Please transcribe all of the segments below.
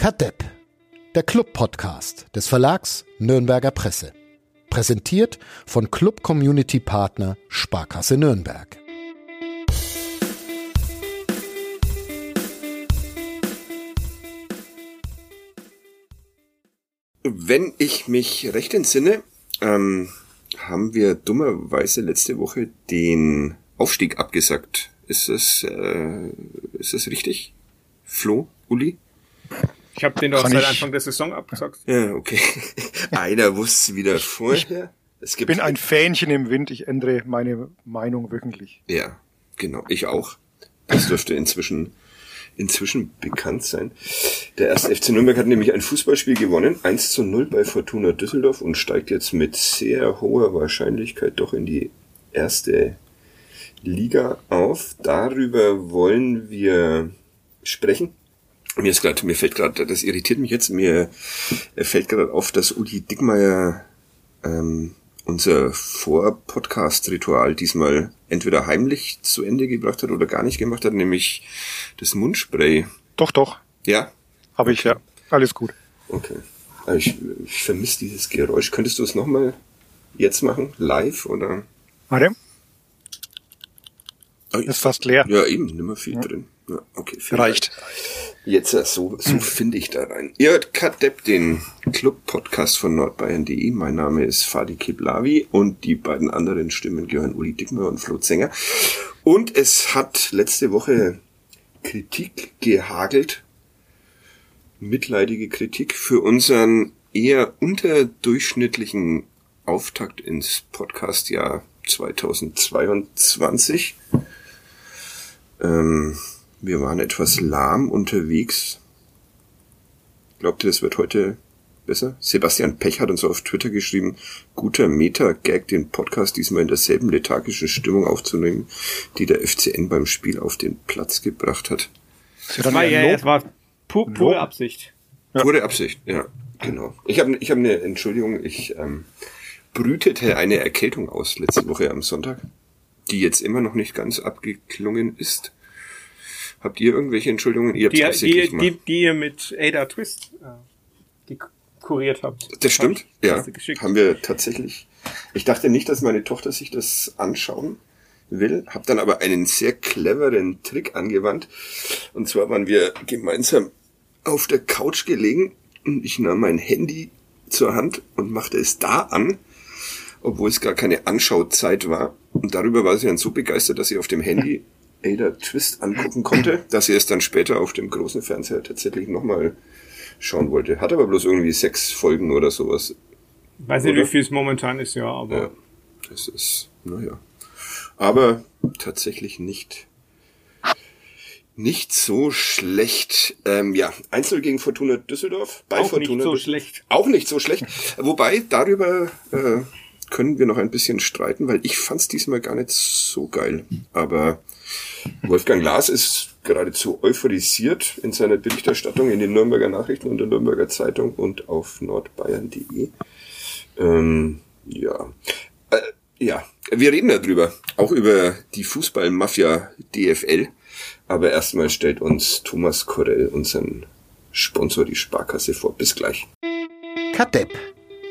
Kadepp, der Club-Podcast des Verlags Nürnberger Presse. Präsentiert von Club Community Partner Sparkasse Nürnberg. Wenn ich mich recht entsinne, ähm, haben wir dummerweise letzte Woche den Aufstieg abgesagt. Ist das, äh, ist das richtig? Flo, Uli? Ich habe den doch seit Anfang der Saison abgesagt. Ja, okay. Einer wusste wieder vorher. Es gibt bin ein Fähnchen im Wind, ich ändere meine Meinung wöchentlich. Ja, genau, ich auch. Das dürfte inzwischen inzwischen bekannt sein. Der erste FC Nürnberg hat nämlich ein Fußballspiel gewonnen, 1 zu 0 bei Fortuna Düsseldorf und steigt jetzt mit sehr hoher Wahrscheinlichkeit doch in die erste Liga auf. Darüber wollen wir sprechen. Mir ist gerade, mir fällt gerade, das irritiert mich jetzt, mir fällt gerade auf, dass Uli Dickmeier ähm, unser Vor-Podcast-Ritual diesmal entweder heimlich zu Ende gebracht hat oder gar nicht gemacht hat, nämlich das Mundspray. Doch, doch. Ja? Habe ich, ja. Alles gut. Okay. Ich, ich vermisse dieses Geräusch. Könntest du es nochmal jetzt machen? Live oder? Warte. Oh, ist fast leer. Ja, eben, nimmer viel ja. drin. Ja, okay, Reicht. Jetzt, äh, so, so finde ich da rein. Ihr hört Kadepp, den Club-Podcast von nordbayern.de. Mein Name ist Fadi Kiblavi und die beiden anderen Stimmen gehören Uli Dickmer und Flo Zenger. Und es hat letzte Woche Kritik gehagelt, mitleidige Kritik für unseren eher unterdurchschnittlichen Auftakt ins Podcastjahr 2022. Ähm, wir waren etwas lahm unterwegs. Glaubt ihr, das wird heute besser? Sebastian Pech hat uns auf Twitter geschrieben, guter Meta-Gag, den Podcast diesmal in derselben lethargischen Stimmung aufzunehmen, die der FCN beim Spiel auf den Platz gebracht hat. Das war, ja, es war pu pure Absicht. Ja. Pure Absicht, ja, genau. Ich habe ich hab eine Entschuldigung, ich ähm, brütete eine Erkältung aus letzte Woche am Sonntag, die jetzt immer noch nicht ganz abgeklungen ist. Habt ihr irgendwelche Entschuldigungen? Ihr die, die, die, die ihr mit Ada Twist äh, kuriert habt. Das stimmt, ja. Haben wir tatsächlich. Ich dachte nicht, dass meine Tochter sich das anschauen will, hab dann aber einen sehr cleveren Trick angewandt. Und zwar waren wir gemeinsam auf der Couch gelegen und ich nahm mein Handy zur Hand und machte es da an, obwohl es gar keine Anschauzeit war. Und darüber war sie dann so begeistert, dass sie auf dem Handy Ada Twist angucken konnte, dass sie es dann später auf dem großen Fernseher tatsächlich nochmal schauen wollte. Hat aber bloß irgendwie sechs Folgen oder sowas. Weiß nicht, wie viel es momentan ist, ja, aber. Ja, das ist, naja. Aber tatsächlich nicht, nicht so schlecht. Ähm, ja, Einzel gegen Fortuna Düsseldorf. Bei auch Fortuna nicht so schlecht. Auch nicht so schlecht. Wobei, darüber äh, können wir noch ein bisschen streiten, weil ich fand es diesmal gar nicht so geil. Aber Wolfgang Lars ist geradezu euphorisiert in seiner Berichterstattung in den Nürnberger Nachrichten und der Nürnberger Zeitung und auf nordbayern.de. Ähm, ja. Äh, ja, wir reden darüber. Auch über die Fußballmafia DFL. Aber erstmal stellt uns Thomas Korell, unseren Sponsor, die Sparkasse vor. Bis gleich. Kadepp,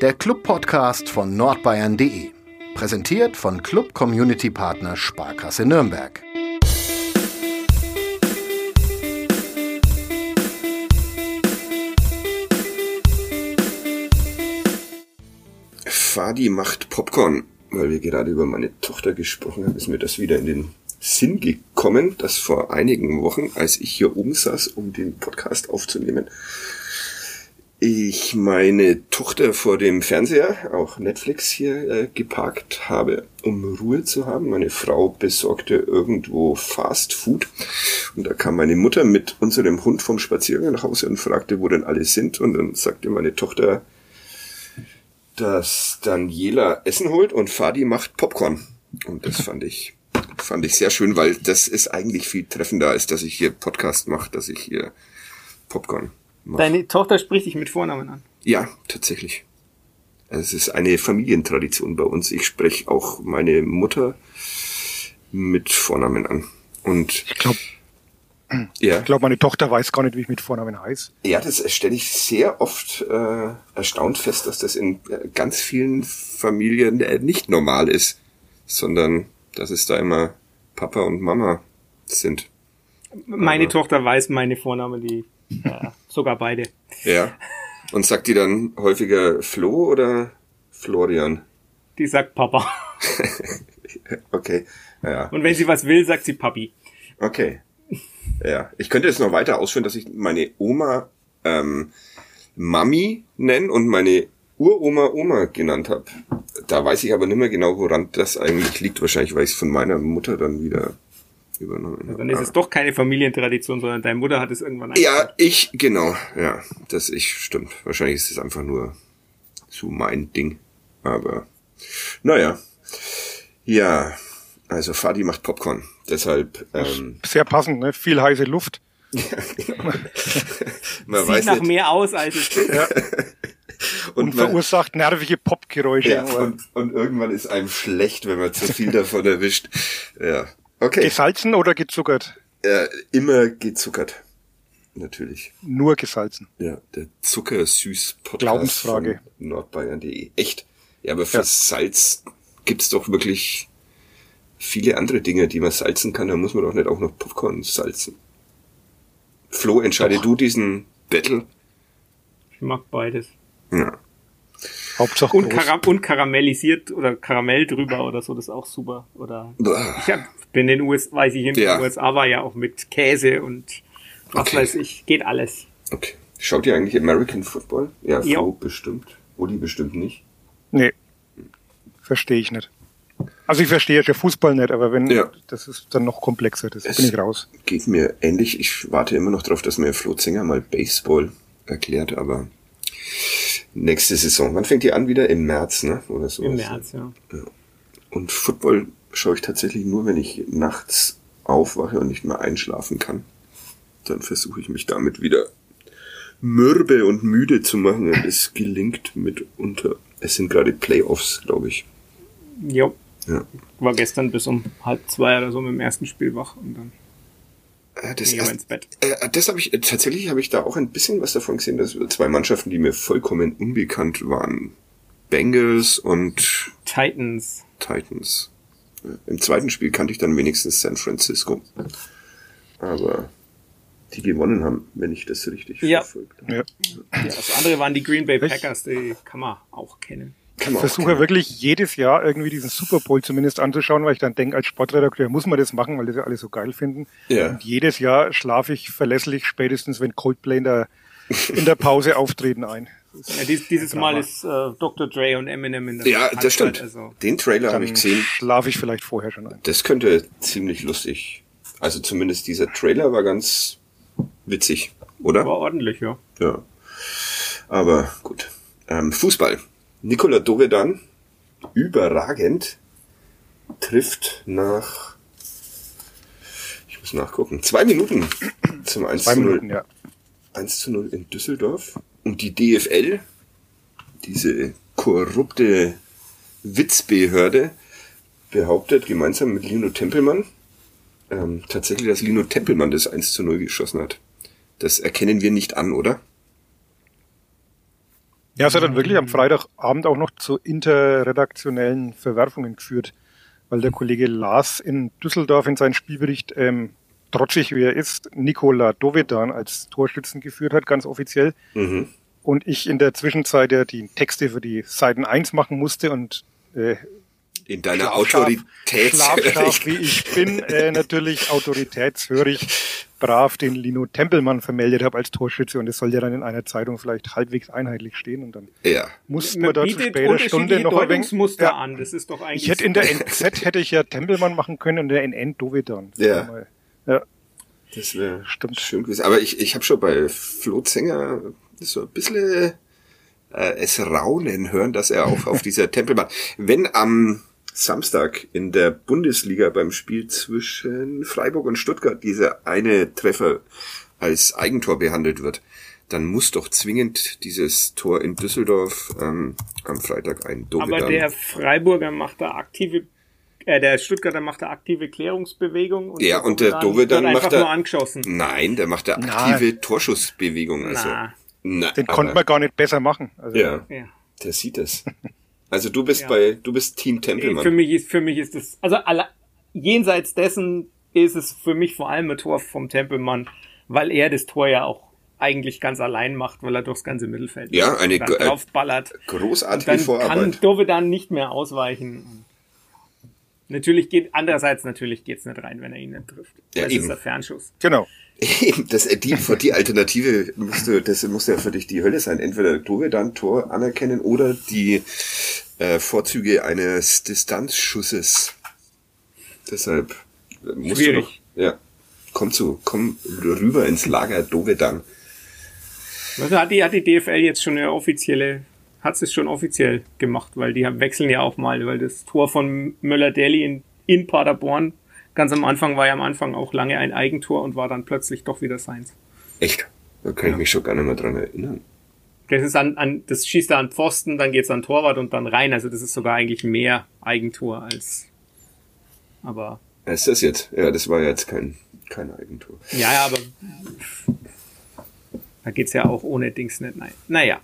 der Club-Podcast von nordbayern.de. Präsentiert von Club Community Partner Sparkasse Nürnberg. Fadi macht Popcorn, weil wir gerade über meine Tochter gesprochen haben, ist mir das wieder in den Sinn gekommen, dass vor einigen Wochen, als ich hier oben saß, um den Podcast aufzunehmen, ich meine Tochter vor dem Fernseher, auch Netflix hier, äh, geparkt habe, um Ruhe zu haben. Meine Frau besorgte irgendwo Fast Food und da kam meine Mutter mit unserem Hund vom Spaziergang nach Hause und fragte, wo denn alle sind und dann sagte meine Tochter, dass Daniela Essen holt und Fadi macht Popcorn. Und das fand ich, fand ich sehr schön, weil das ist eigentlich viel treffender, als dass ich hier Podcast mache, dass ich hier Popcorn Deine Tochter spricht dich mit Vornamen an? Ja, tatsächlich. Es ist eine Familientradition bei uns. Ich spreche auch meine Mutter mit Vornamen an. Und ich glaube, Ja. Ich glaube, meine Tochter weiß gar nicht, wie ich mit Vornamen heiße. Ja, das stelle ich sehr oft äh, erstaunt fest, dass das in äh, ganz vielen Familien äh, nicht normal ist, sondern dass es da immer Papa und Mama sind. Meine Aber- Tochter weiß meine Vornamen, die äh, sogar beide. Ja. Und sagt die dann häufiger Flo oder Florian? Die sagt Papa. Okay. Ja. Und wenn sie was will, sagt sie Papi. Okay. Ja. Ich könnte jetzt noch weiter ausführen, dass ich meine Oma ähm, Mami nennen und meine Uroma Oma genannt habe. Da weiß ich aber nicht mehr genau, woran das eigentlich liegt. Wahrscheinlich, weil ich es von meiner Mutter dann wieder übernommen habe. Dann ist es doch keine Familientradition, sondern deine Mutter hat es irgendwann Ja, ich, genau, ja, das ich, stimmt. Wahrscheinlich ist es einfach nur so mein Ding. Aber, naja. Ja, also Fadi macht Popcorn. Deshalb, ähm, Sehr passend, ne? Viel heiße Luft. man Sieht weiß nach nicht. mehr aus, als es ist. Und, Und man, verursacht nervige Popgeräusche. ja, und, und irgendwann ist einem schlecht, wenn man zu viel davon erwischt. Ja, okay. Gesalzen oder gezuckert? Äh, immer gezuckert. Natürlich. Nur gesalzen. Ja, der Zuckersüß-Podcast Glaubensfrage. von nordbayern.de. Echt? Ja, aber für Ja. Salz gibt's doch wirklich viele andere Dinge, die man salzen kann. Da muss man doch nicht auch noch Popcorn salzen. Flo, entscheide Doch. du diesen Battle? Ich mag beides. Ja. Hauptsache Und, groß. Kara und karamellisiert oder Karamell drüber oder so, das ist auch super. Oder ich hab, bin in den USA, weiß ich, in den Ja. USA war ja auch mit Käse und was Okay. weiß ich, geht alles. Okay. Schaut ihr eigentlich American Football? Ja, Ja. Flo bestimmt. Uli bestimmt nicht. Nee. Verstehe ich nicht. Also ich verstehe ja schon Fußball nicht, aber wenn, Ja. das ist dann noch komplexer, das Es- bin ich raus. Geht mir ähnlich. Ich warte immer noch darauf, dass mir Flo Zinger mal Baseball erklärt, aber nächste Saison. Wann fängt die an wieder? Im März, ne? Oder so. Im März, ja. Und Football schaue ich tatsächlich nur, wenn ich nachts aufwache und nicht mehr einschlafen kann. Dann versuche ich mich damit wieder mürbe und müde zu machen und es gelingt mitunter. Es sind gerade Playoffs, glaube ich. Jo. Ja. War gestern bis um halb zwei oder so mit dem ersten Spiel wach und dann Das, erst- ins Bett. äh, das habe ich, äh, tatsächlich habe ich da auch ein bisschen was davon gesehen, dass zwei Mannschaften, die mir vollkommen unbekannt waren. Bengals und Titans. Titans. Ja, Im zweiten Spiel kannte ich dann wenigstens San Francisco. Aber die gewonnen haben, wenn ich das richtig Ja. verfolgt habe. Ja. Ja, das andere waren die Green Bay? Packers, die kann man auch kennen. Versuche wirklich jedes Jahr irgendwie diesen Super Bowl zumindest anzuschauen, weil ich dann denke, als Sportredakteur muss man das machen, weil das ja alle so geil finden. Ja. Und jedes Jahr schlafe ich verlässlich spätestens, wenn Coldplay in der, in der Pause auftreten ein. Ja, dies, dieses Mal ist äh, Dr. Dre und Eminem in der Ja, Halbzeit, das stimmt. Also, Den Trailer habe ich gesehen. schlafe ich vielleicht vorher schon ein. Das könnte ziemlich lustig. Also zumindest dieser Trailer war ganz witzig, oder? war ordentlich, ja. Ja. Aber gut. Ähm, Fußball. Nikola Dovedan, überragend, trifft nach, ich muss nachgucken, zwei Minuten zum 1 Zwei zu 0. Minuten, ja. 1 zu 0 in Düsseldorf. Und die DFL, diese korrupte Witzbehörde, behauptet gemeinsam mit Lino Tempelmann, ähm, tatsächlich, dass Lino Tempelmann das 1 zu 0 geschossen hat. Das erkennen wir nicht an, oder? Ja, es hat dann wirklich am Freitagabend auch noch zu interredaktionellen Verwerfungen geführt, weil der Kollege Lars in Düsseldorf in seinem Spielbericht, ähm, trotzig wie er ist, Nikola Dovedan als Torschützen geführt hat, ganz offiziell. Mhm. Und ich in der Zwischenzeit ja die Texte für die Seiten 1 machen musste und äh, In deiner Schlafschaf- Autorität. Wie ich bin, äh, natürlich autoritätshörig brav den Lino Tempelmann vermeldet habe als Torschütze und es soll ja dann in einer Zeitung vielleicht halbwegs einheitlich stehen und dann ja. mussten Man wir da zu später Stunde noch ein wenig, ja, an. Das ist doch eigentlich. ich hätte in der NZ hätte ich ja Tempelmann machen können und der NN Dovedan. Das Ja. mal- ja. Das wäre Stimmt. schön gewesen. Aber ich, ich habe schon bei Flo Zenger so ein bisschen äh, es raunen hören, dass er auch auf dieser Tempelbahn, wenn am Samstag in der Bundesliga beim Spiel zwischen Freiburg und Stuttgart dieser eine Treffer als Eigentor behandelt wird, dann muss doch zwingend dieses Tor in Düsseldorf ähm, am Freitag ein aber Dovedan. der Freiburger macht da aktive äh, der Stuttgarter macht eine aktive Klärungsbewegung. Und Ja, und der Dovedan Dovedan wird macht einfach er- nur angeschossen. Nein, der macht Na. aktive Torschussbewegung. Also. Na. Na, Den aber- konnte man gar nicht besser machen. Also, Ja, Ja. der sieht es. Also du bist Ja. bei, du bist Team Für Tempelmann. mich ist, für mich ist das, also alle, jenseits dessen ist es für mich vor allem ein Tor vom Tempelmann, weil er das Tor ja auch eigentlich ganz allein macht, weil er durchs ganze Mittelfeld Ja, eine dann ge- äh, draufballert. Großartige dann kann Vorarbeit. Dovedan nicht mehr ausweichen. Natürlich geht, andererseits natürlich geht's nicht rein, wenn er ihn nicht trifft. Ja, das eben. ist ein Fernschuss. Genau. Eben, das, äh, die, die Alternative musst du, das muss ja für dich die Hölle sein. Entweder Dovedan Tor anerkennen oder die äh, Vorzüge eines Distanzschusses. Deshalb äh, musst Schwierig. du noch, ja, komm zu, komm rüber ins Lager Dovedan. Also hat die, hat die DFL jetzt schon eine offizielle, hat es schon offiziell gemacht, weil die wechseln ja auch mal, weil das Tor von Möller-Deli in, in Paderborn, ganz am Anfang war ja am Anfang auch lange ein Eigentor und war dann plötzlich doch wieder seins. Echt? Da kann ich mich schon gar nicht mehr dran erinnern. Das ist an, an das schießt er an Pfosten, dann geht's an Torwart und dann rein. Also das ist sogar eigentlich mehr Eigentor als. Aber Ist das jetzt? Ja, das war jetzt kein, kein Eigentor. ja, ja, aber da geht's ja auch ohne Dings nicht. Nein. Naja.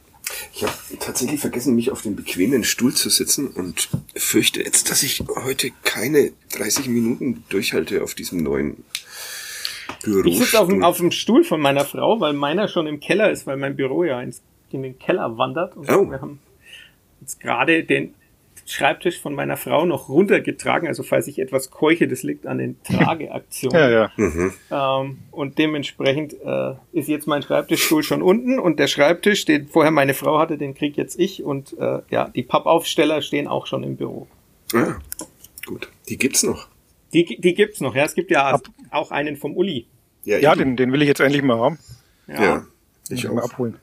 Ich habe tatsächlich vergessen, mich auf den bequemen Stuhl zu sitzen und fürchte jetzt, dass ich heute keine 30 Minuten durchhalte auf diesem neuen Büro. Ich sitze auf, dem- auf dem Stuhl von meiner Frau, weil meiner schon im Keller ist, weil mein Büro ja ins, in den Keller wandert. Und Oh. wir haben jetzt gerade den Schreibtisch von meiner Frau noch runtergetragen. Also falls ich etwas keuche, das liegt an den Trageaktionen. Ja, ja. Ähm, und dementsprechend äh, ist jetzt mein Schreibtischstuhl schon unten und der Schreibtisch, den vorher meine Frau hatte, den krieg jetzt ich und äh, ja, die Pappaufsteller stehen auch schon im Büro. Ah, gut. Die gibt's noch. Die, die gibt's noch, ja. Es gibt ja auch einen vom Uli. Ja, eben. den, den will ich jetzt endlich mal haben. Ja. Ja, ich ich mal auch. abholen.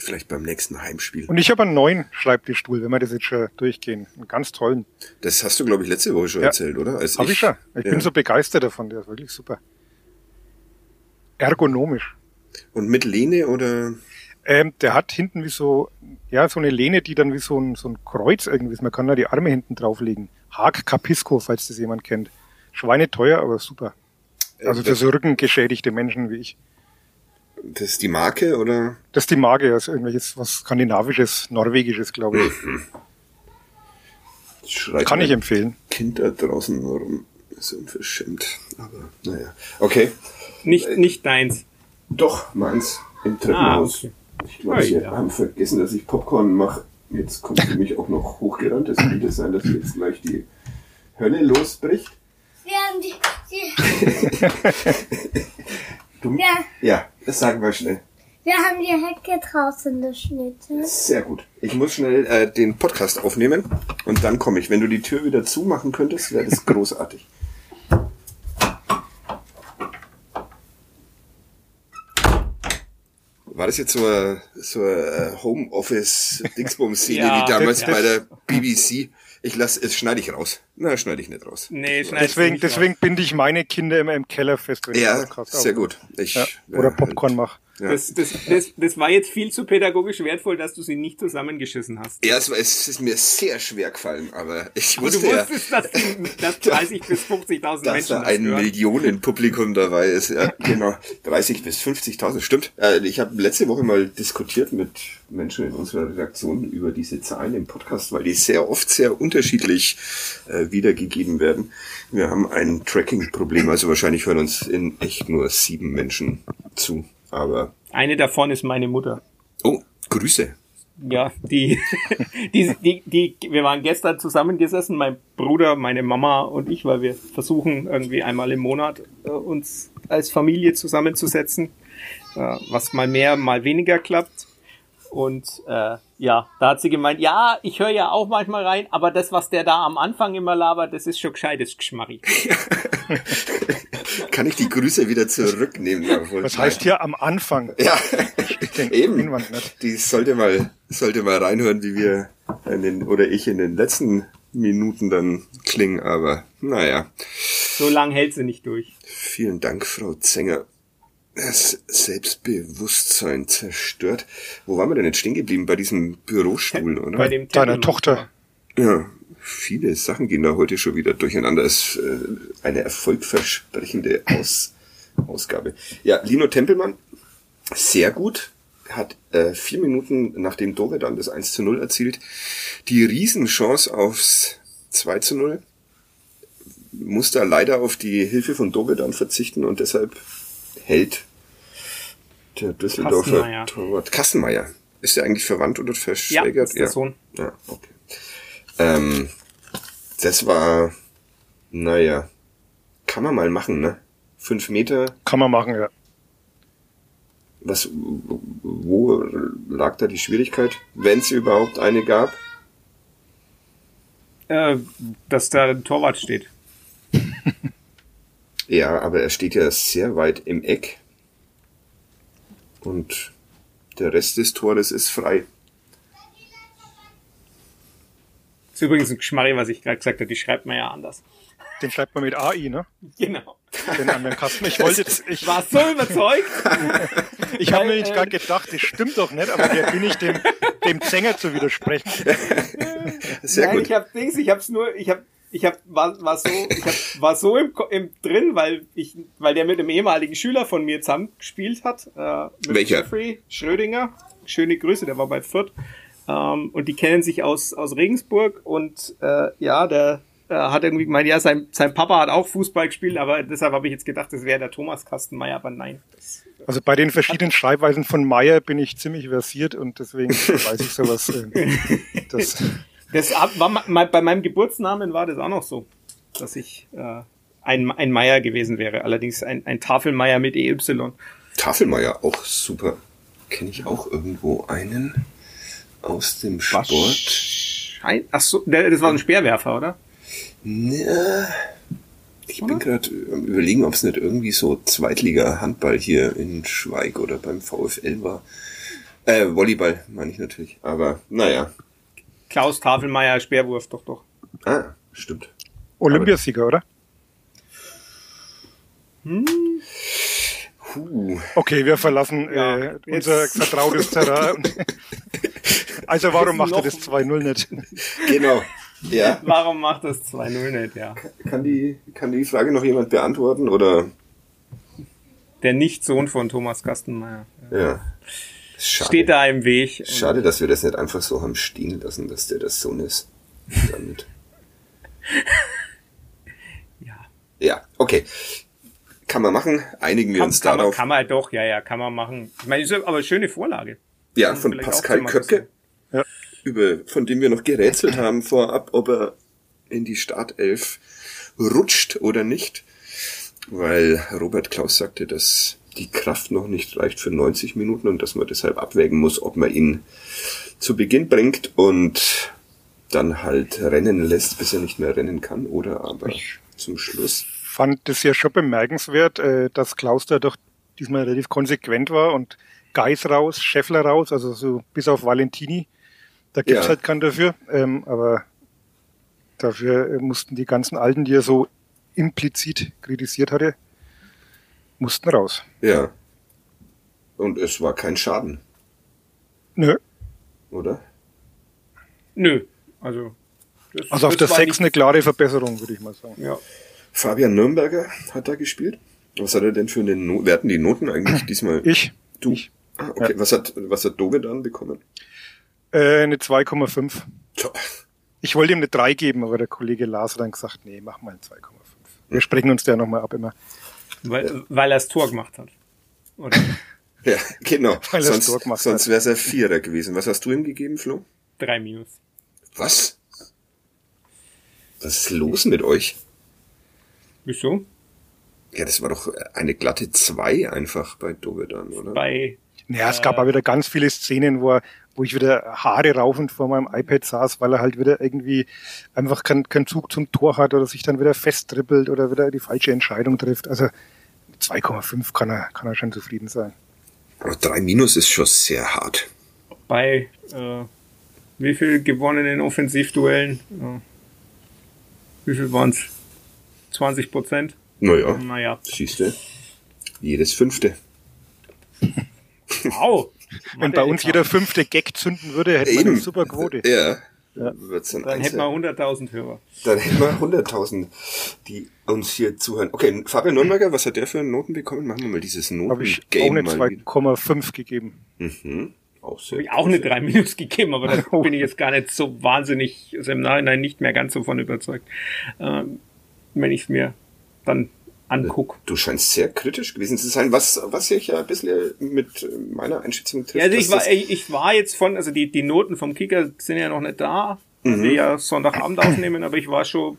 Vielleicht beim nächsten Heimspiel. Und ich habe einen neuen Schreibtischstuhl, wenn wir das jetzt schon durchgehen. Einen ganz tollen. Das hast du, glaube ich, letzte Woche schon Ja. erzählt, oder? Als Hab ich schon. Ich ja. bin so begeistert davon. Der ist wirklich super. Ergonomisch. Und mit Lehne oder? Ähm, der hat hinten wie so, ja, so eine Lehne, die dann wie so ein, so ein Kreuz irgendwie ist. Man kann da die Arme hinten drauflegen. Haag Capisco, falls das jemand kennt. Schweineteuer, aber super. Also für so rückengeschädigte Menschen wie ich. Das ist die Marke oder? Das ist die Marke, also irgendwelches was Skandinavisches, Norwegisches, glaube ich. Schreit Kann ich empfehlen. Kind da draußen rum. Ist unverschämt. Aber naja. Okay. Nicht, nicht deins. Doch, meins. Im Ah, Treppenhaus. okay. Ich glaube, Ah, sie ja. haben vergessen, dass ich Popcorn mache. Jetzt kommt für mich auch noch hochgerannt. Es könnte sein, dass jetzt gleich die Hölle losbricht. Wir haben die, die Du, Ja. ja, das sagen wir schnell. wir haben die Hecke draußen geschnitten. Sehr gut. Ich muss schnell äh, den Podcast aufnehmen und dann komme ich. Wenn du die Tür wieder zumachen könntest, wäre das großartig. War das jetzt so eine, so eine Homeoffice-Dingsbums-Szene Ja, wie damals das- bei der BBC? Ich lasse, es schneide ich raus. Na, schneide ich nicht raus. Nee, schneidest du Deswegen, nicht deswegen binde ich meine Kinder immer im Keller fest, wenn ich Ja, Podcast sehr aufnehme. gut. Ich, Ja. Oder äh, Popcorn mache. Ja. Das, das, das, das war jetzt viel zu pädagogisch wertvoll, dass du sie nicht zusammengeschissen hast. Ja, es, war, es ist mir sehr schwer gefallen, aber ich Aber du wusste ja, wusstest, dass, die, dass 30 bis 50.000 dass Menschen da ein hören. Millionenpublikum dabei ist. Ja, genau. 30 bis 50.000, stimmt. Äh, ich habe letzte Woche mal diskutiert mit Menschen in unserer Redaktion über diese Zahlen im Podcast, weil die sehr oft sehr unterschiedlich äh, wiedergegeben werden. Wir haben ein Tracking-Problem, also wahrscheinlich hören uns in echt nur sieben Menschen zu. Aber, Eine davon ist meine Mutter. oh, Grüße. Ja, die, die, die, die, wir waren gestern zusammengesessen, mein Bruder, meine Mama und ich, weil wir versuchen irgendwie einmal im Monat äh, uns als Familie zusammenzusetzen, äh, was mal mehr, mal weniger klappt. Und äh, ja, da hat sie gemeint, ja, ich höre ja auch manchmal rein, aber das, was der da am Anfang immer labert, das ist schon gescheites Geschmarri. Kann ich die Grüße wieder zurücknehmen? Was heißt hier am Anfang? Ja, den eben. Die sollte mal, sollte mal reinhören, wie wir in den, oder ich in den letzten Minuten dann klingen, aber naja. So lang hält sie nicht durch. Vielen Dank, Frau Zenger. Das Selbstbewusstsein zerstört. Wo waren wir denn jetzt stehen geblieben? Bei diesem Bürostuhl, oder? Bei dem Deiner. Tochter. ja, viele Sachen gehen da heute schon wieder durcheinander. Es ist äh, eine erfolgversprechende Aus Ausgabe. Ja, Lino Tempelmann, sehr gut. Hat äh, vier Minuten nachdem Dove dann das 1 zu 0 erzielt, die Riesenchance aufs 2 zu 0. Muss da leider auf die Hilfe von Dove dann verzichten und deshalb hält der Düsseldorfer Kastenmeier. Torwart Kassenmeier. Ist der eigentlich verwandt oder Ja, verschwägert? ist der Sohn. Ja, okay. Ähm, das war, naja, kann man mal machen, ne? Fünf Meter, Kann man machen, ja. was, wo lag da die Schwierigkeit, wenn es überhaupt eine gab? Äh, dass da ein Torwart steht. Ja, aber er steht ja sehr weit im Eck. Und der Rest des Tores ist frei. ist übrigens ein Geschmarri, was ich gerade gesagt habe, die schreibt man ja anders. Den schreibt man mit AI, ne? Genau. Den anderen Kasten. Ich wollte das, ich, war so überzeugt. ich habe mir nicht äh, gerade gedacht, das stimmt doch nicht, aber der bin ich dem, dem Sänger zu widersprechen. Sehr Nein, gut. ich hab Dings, ich hab's nur, ich hab, ich hab, war, war so, ich hab, war so im, im drin, weil ich, weil der mit einem ehemaligen Schüler von mir zusammen gespielt hat. Äh, mit Welcher? Jeffrey Schrödinger. Schöne Grüße, der war bei Fürth. Ähm, und die kennen sich aus, aus Regensburg und äh, ja, der äh, hat irgendwie gemeint, ja, sein, sein Papa hat auch Fußball gespielt, aber deshalb habe ich jetzt gedacht, das wäre der Thomas Kastenmeier, aber nein. Das, Also bei den verschiedenen Schreibweisen von Meyer bin ich ziemlich versiert und deswegen weiß ich sowas. Äh, das, Das war bei meinem Geburtsnamen war das auch noch so, dass ich äh, ein, ein Meier gewesen wäre. Allerdings ein, ein Tafelmeier mit EY. Tafelmeier, auch super. Kenne ich auch irgendwo einen aus dem Sport? Schein- Ach so, das war ein Speerwerfer, oder? Na, ich bin gerade am überlegen, ob es nicht irgendwie so Zweitliga-Handball hier in Schweig oder beim VfL war. Äh, Volleyball meine ich natürlich. Aber naja. Klaus Tafelmeier, Speerwurf, doch, doch. Ah, stimmt. Olympiasieger, oder? Puh. Okay, wir verlassen Ja, äh, unser vertrautes Terrain. also warum macht er das 2-0 nicht? Genau. Ja. Warum macht das 2-0 nicht, ja? Kann die, kann die Frage noch jemand beantworten oder? Der Nicht-Sohn von Thomas Kastenmeier. Ja. Schade. Steht da im Weg. Schade, dass wir das nicht einfach so haben stehen lassen, dass der das Sohn ist. Damit. Ja. Ja, okay. Kann man machen. Einigen wir Kann, uns kann, man, darauf. kann man doch, ja, ja, kann man machen. Ich meine, ist aber eine schöne Vorlage. Ja, Kann von Pascal Köpke, Ja. über, von dem wir noch gerätselt haben vorab, ob er in die Startelf rutscht oder nicht. Weil Robert Klaus sagte, dass die Kraft noch nicht reicht für 90 Minuten und dass man deshalb abwägen muss, ob man ihn zu Beginn bringt und dann halt rennen lässt, bis er nicht mehr rennen kann oder aber zum Schluss. Fand das ja schon bemerkenswert, äh, dass Klaus da doch diesmal relativ konsequent war und Geis raus, Scheffler raus, also so bis auf Valentini. Da gibt's Ja. halt keinen dafür. Ähm, aber dafür äh, mussten die ganzen Alten, die er so implizit kritisiert hatte, mussten raus. Ja. Und es war kein Schaden, Nö. oder? Nö. Also, das, Also auf das der war 6 nicht- eine klare Verbesserung, würde ich mal sagen. Ja. Fabian Nürnberger hat da gespielt. Was hat er denn für eine Note? Wer hatten die Noten eigentlich diesmal? Ich? Du. Ich. Ah, okay. Was hat, was hat Dove dann bekommen? Äh, eine 2,5. Tja, Ich wollte ihm eine 3 geben, aber der Kollege Lars hat dann gesagt, nee, mach mal eine 2,5. Wir sprechen uns da nochmal ab immer. Weil, weil er das Tor gemacht hat. Oder Ja, genau. Weil er das Tor sonst gemacht sonst hat. wäre es ein Vierer gewesen. Was hast du ihm gegeben, Flo? drei Minus. Was? Was ist los mit euch? Wieso? Ja, das war doch eine glatte Zwei einfach bei Dove dann, oder? Bei Ja, es gab auch wieder ganz viele Szenen, wo, er, wo ich wieder Haare raufend vor meinem iPad saß, weil er halt wieder irgendwie einfach keinen keinen Zug zum Tor hat oder sich dann wieder festtrippelt oder wieder die falsche Entscheidung trifft. Also mit 2,5 kann er, kann er schon zufrieden sein. Aber drei Minus ist schon sehr hart. bei äh, wie viel gewonnenen Offensivduellen? Äh, wie viel waren es? 20 Prozent? Naja, Naja. siehste. Jedes fünfte. Wow. Wenn bei uns jeder fünfte Gag zünden würde, hätte man eine super Quote. Ja, wird's dann, Dann hätten wir 100.000 Hörer. Dann hätten wir 100.000, die uns hier zuhören. Okay, Fabian Nürnberger, was hat der für Noten bekommen? Machen wir mal dieses Habe ich auch Noten-Game eine mal wieder. 2,5 gegeben. Mhm. Auch sehr Habe ich auch eine 3 Minus gegeben, aber da bin ich jetzt gar nicht so wahnsinnig, also im Nachhinein nicht mehr ganz so von überzeugt. Ähm, wenn ich es mir dann anguck. Du scheinst sehr kritisch gewesen zu sein, was, was sich ja ein bisschen mit meiner Einschätzung trifft. Ja, also ich war, ich, ich war jetzt von, also die, die Noten vom Kicker sind ja noch nicht da, weil wir ja Sonntagabend aufnehmen, aber ich war schon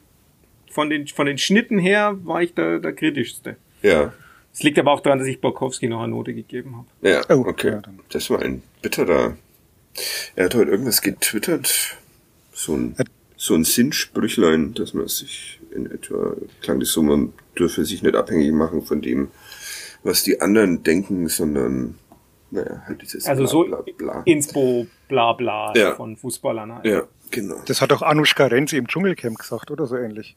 von den, von den Schnitten her war ich der, der kritischste. ja, Es liegt aber auch daran, dass ich Borkowski noch eine Note gegeben habe. ja, Oh, okay. das war ein bitterer. Er hat heute irgendwas getwittert. So ein, so ein Sinnsprüchlein, dass man sich in etwa, klang das so, man dürfe sich nicht abhängig machen von dem, was die anderen denken, sondern, naja, halt dieses Also so bla, bla, bla. Inspo bla bla Ja. von Fußballern halt. Ja, genau. Das hat auch Anushka Renzi im Dschungelcamp gesagt, oder so ähnlich.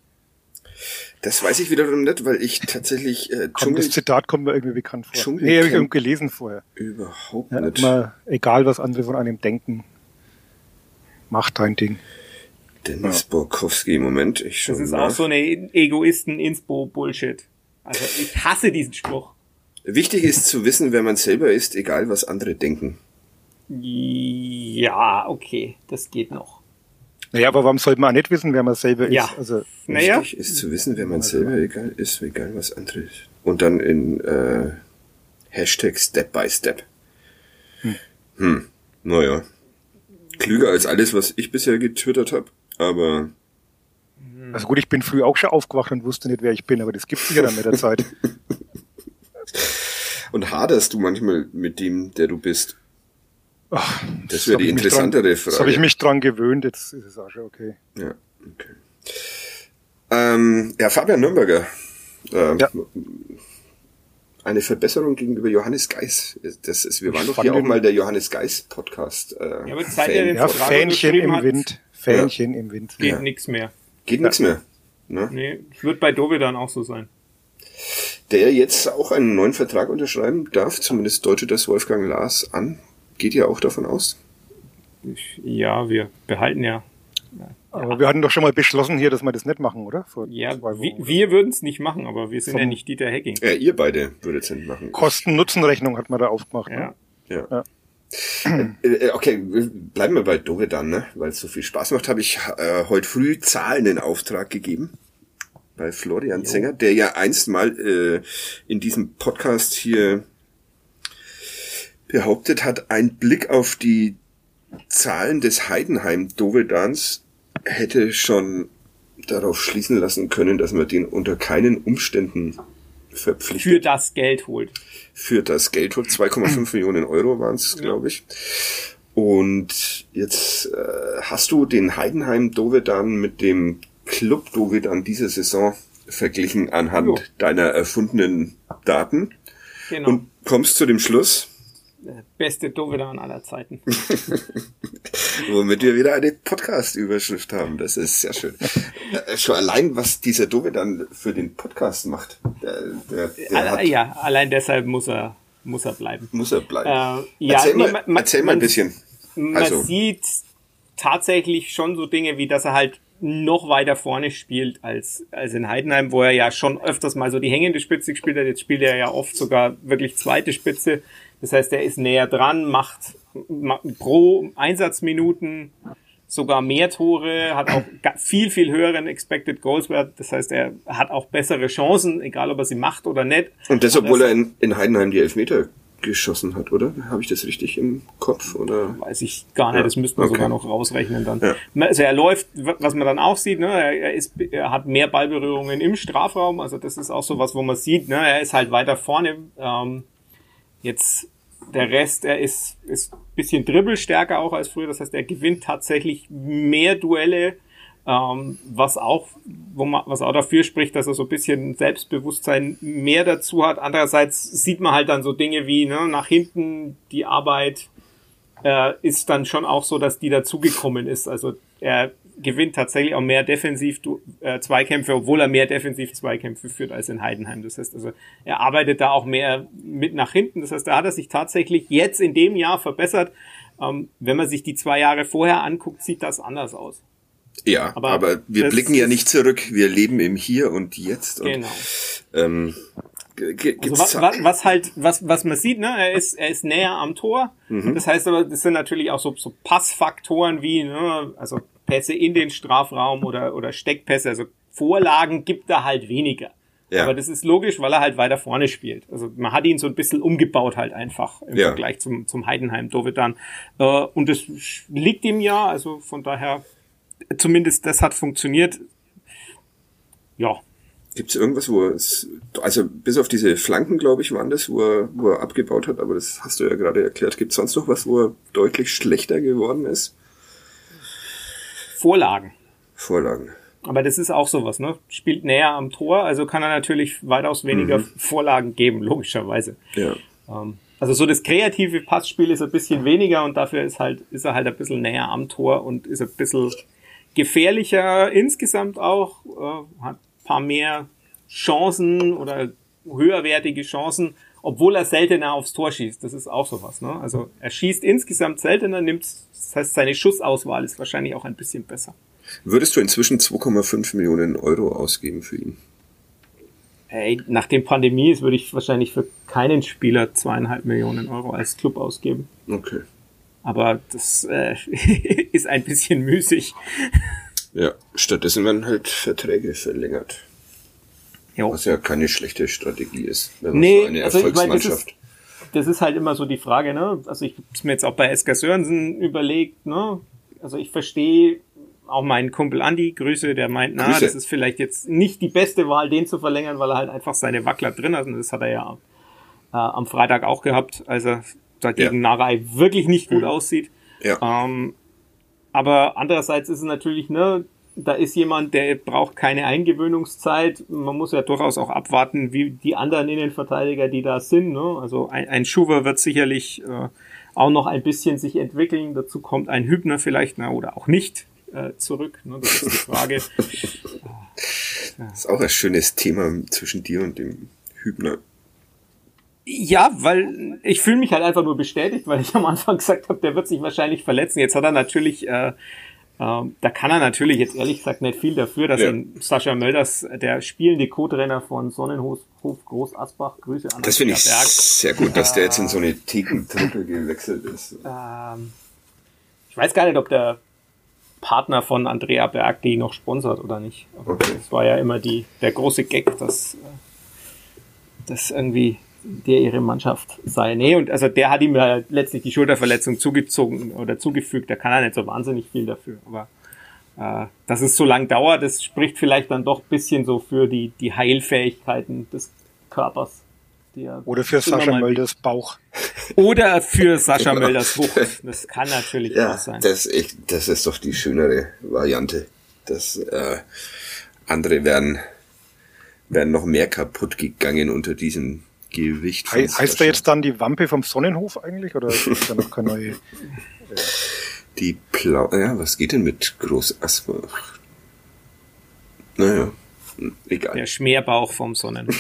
Das weiß ich wiederum nicht, weil ich tatsächlich äh, Kommt, Dschungel das Zitat kommt mir irgendwie bekannt vor. Nee, habe ich irgendwo gelesen vorher. überhaupt Ja, nicht. immer, egal was andere von einem denken, macht dein Ding. Dennis Borkowski, Moment, ich schau Das ist nach. auch so eine Egoisten-Inspo-Bullshit. Also ich hasse diesen Spruch. Wichtig ist zu wissen, wer man selber ist, egal was andere denken. Ja, okay, das geht noch. Naja, aber warum sollte man auch nicht wissen, wer man selber Ja. ist? Also, Naja, Wichtig ist zu wissen, wer man selber egal ist, egal was andere ist. Und dann in äh, Hashtag Step by Step. Hm. Naja. Klüger als alles, was ich bisher getwittert habe, aber also gut, ich bin früh auch schon aufgewacht und wusste nicht, wer ich bin, aber das gibt es ja dann mit der Zeit. und haderst du manchmal mit dem, der du bist? Ach, Das wäre die interessantere dran, Frage. Das habe ich mich dran gewöhnt, jetzt ist es auch schon okay. Ja, okay. Ähm, ja, Fabian Nürnberger. Ähm, Ja. Eine Verbesserung gegenüber Johannes Geis. Das ist, wir waren Ich doch hier auch mal der Johannes Geis Podcast. Äh, Ja, aber er Fan. den Ja, Fähnchen im hat, Wind. Fähnchen im Wind. geht Ja. nix mehr. Geht nichts mehr. Ne? Nee, wird bei Dove dann auch so sein. Der jetzt auch einen neuen Vertrag unterschreiben darf, zumindest deutet das Wolfgang Lars an. Geht ja auch davon aus. Ich, ja, wir behalten ja. Aber wir hatten doch schon mal beschlossen hier, dass wir das nicht machen, oder? Vor Ja, wir, wir würden es nicht machen, aber wir sind Vom- ja nicht Dieter Hecking. Ja, ihr beide würdet es nicht machen. Kosten-Nutzen-Rechnung hat man da aufgemacht. Ja. Ne? Ja. Äh, okay, wir bleiben wir bei Dove dann, ne? weil es so viel Spaß macht, habe ich äh, heute früh Zahlen in Auftrag gegeben bei Florian Zenger, der ja einst mal äh, in diesem Podcast hier behauptet hat, ein Blick auf die Zahlen des Heidenheim Dovedans hätte schon darauf schließen lassen können, dass man den unter keinen Umständen verpflichtet Für das Geld holt. für das Geld holt. 2,5 Millionen Euro waren es, glaube ich. Und jetzt äh, hast du den Heidenheim Dovedan mit dem Club Dovedan dieser Saison verglichen anhand Jo. deiner erfundenen Daten Genau. und kommst zu dem Schluss, Beste Dovedan aller Zeiten. womit wir wieder eine Podcast-Überschrift haben. Das ist sehr schön. Äh, Schon allein, was dieser Dovedan für den Podcast macht, der, der, der hat, ja, allein deshalb muss er, muss er bleiben. muss er bleiben. Äh, ja, erzähl mal, man- man- erzähl mal ein bisschen. Man Also- sieht tatsächlich schon so Dinge, wie dass er halt noch weiter vorne spielt als, als in Heidenheim, wo er ja schon öfters mal so die hängende Spitze gespielt hat. Jetzt spielt er ja oft sogar wirklich zweite Spitze. Das heißt, er ist näher dran, macht, macht pro Einsatzminuten sogar mehr Tore, hat auch viel, viel höheren Expected Goals Wert. Das heißt, er hat auch bessere Chancen, egal ob er sie macht oder nicht. Und das, obwohl er in, in Heidenheim die Elfmeter geschossen hat, oder? Habe ich das richtig im Kopf? Oder? weiß ich gar nicht, Ja, das müsste man okay. sogar noch rausrechnen dann. Ja. Also er läuft, was man dann auch sieht, ne, er, er, ist, er hat mehr Ballberührungen im Strafraum, also das ist auch so was, wo man sieht, ne, er ist halt weiter vorne. Ähm, jetzt der Rest, er ist, ist bisschen dribbelstärker auch als früher, das heißt, er gewinnt tatsächlich mehr Duelle, ähm, was auch, wo man, was auch dafür spricht, dass er so ein bisschen Selbstbewusstsein mehr dazu hat. Andererseits sieht man halt dann so Dinge wie, ne, nach hinten die Arbeit, äh, ist dann schon auch so, dass die dazugekommen ist. Also er gewinnt tatsächlich auch mehr defensiv äh, Zweikämpfe, obwohl er mehr defensiv Zweikämpfe führt als in Heidenheim. Das heißt also, er arbeitet da auch mehr mit nach hinten. Das heißt, da hat er sich tatsächlich jetzt in dem Jahr verbessert. Ähm, wenn man sich die zwei Jahre vorher anguckt, sieht das anders aus. Ja, Aber aber, wir blicken ja nicht zurück. Wir leben im Hier und Jetzt. Und, Genau. Ähm, Also was, was halt, was, was man sieht, ne, er ist, er ist näher am Tor. Mhm. Das heißt aber, das sind natürlich auch so, so Passfaktoren wie, ne, also Pässe in den Strafraum oder, oder Steckpässe, also Vorlagen gibt er halt weniger. Ja. Aber das ist logisch, weil er halt weiter vorne spielt. Also man hat ihn so ein bisschen umgebaut halt einfach im Ja. Vergleich zum, zum Heidenheim Dovedan. Äh, und das liegt ihm ja, also von daher, zumindest das hat funktioniert. Ja, Gibt's irgendwas, wo er es, also bis auf diese Flanken, glaube ich, waren das, wo er, wo er abgebaut hat, aber das hast du ja gerade erklärt. Gibt's sonst noch was, wo er deutlich schlechter geworden ist? Vorlagen. Vorlagen. Aber das ist auch sowas, ne? Spielt näher am Tor, also kann er natürlich weitaus weniger Vorlagen geben, logischerweise. Ja. Ähm, also so das kreative Passspiel ist ein bisschen weniger und dafür ist halt, ist er halt ein bisschen näher am Tor und ist ein bisschen gefährlicher insgesamt auch, äh, hat ein paar mehr Chancen oder höherwertige Chancen, obwohl er seltener aufs Tor schießt. Das ist auch sowas, ne? Also er schießt insgesamt seltener, nimmt, das heißt seine Schussauswahl ist wahrscheinlich auch ein bisschen besser. Würdest du inzwischen 2,5 Millionen Euro ausgeben für ihn? Ey, nachdem Pandemie ist, würde ich wahrscheinlich für keinen Spieler zweieinhalb Millionen Euro als Club ausgeben. Okay. Aber das äh, ist ein bisschen müßig. Ja, stattdessen werden halt Verträge verlängert. Jo. Was ja keine schlechte Strategie ist, wenn man Nee, so eine also das Erfolgsmannschaft. ist, das ist halt immer so die Frage, ne? Also ich hab's mir jetzt auch bei Esker Sörensen überlegt, ne? Also ich verstehe auch meinen Kumpel Andi, Grüße, der meint, na, Grüße. das ist vielleicht jetzt nicht die beste Wahl, den zu verlängern, weil er halt einfach seine Wackler drin hat. Und das hat er ja äh, am Freitag auch gehabt, als er dagegen Ja. Narei wirklich nicht gut aussieht. ja. Ähm, aber andererseits ist es natürlich, ne, da ist jemand, der braucht keine Eingewöhnungszeit. Man muss ja durchaus auch abwarten, wie die anderen Innenverteidiger, die da sind. Ne? Also ein, ein Schuwer wird sicherlich äh, auch noch ein bisschen sich entwickeln. Dazu kommt ein Hübner vielleicht na, oder auch nicht äh, zurück. Ne? Das ist die Frage. Das ist auch ein schönes Thema zwischen dir und dem Hübner. Ja, weil ich fühle mich halt einfach nur bestätigt, weil ich am Anfang gesagt habe, der wird sich wahrscheinlich verletzen. Jetzt hat er natürlich, äh, äh, da kann er natürlich jetzt ehrlich gesagt nicht viel dafür, dass Ja. ihn Sascha Mölders, der spielende Co-Trainer von Sonnenhof Hof Groß Asbach, Grüße an Das finde ich Berg. sehr gut, dass der jetzt in so eine Thekentruppe gewechselt ist. Ähm, ich weiß gar nicht, ob der Partner von Andrea Berg die noch sponsert oder nicht. Okay. Das war ja immer die, der große Gag, dass, äh, dass irgendwie der ihre Mannschaft sei. Nee, und also der hat ihm ja letztlich die Schulterverletzung zugezogen oder zugefügt. Da kann er nicht so wahnsinnig viel dafür. Aber äh, dass es so lang dauert, das spricht vielleicht dann doch ein bisschen so für die, die Heilfähigkeiten des Körpers. die er Oder für Sascha Mölders Bauch. Oder für Sascha Mölders Wucht. Das kann natürlich Ja, auch sein. das ist echt, das ist doch die schönere Variante. Das äh, andere werden werden noch mehr kaputt gegangen unter diesem Gewicht. von He heißt er jetzt dann die Wampe vom Sonnenhof eigentlich? Oder ist da noch keine neue? Die Plau ja, was geht denn mit Groß Asbach? Naja, egal. Der Schmerbauch vom Sonnen.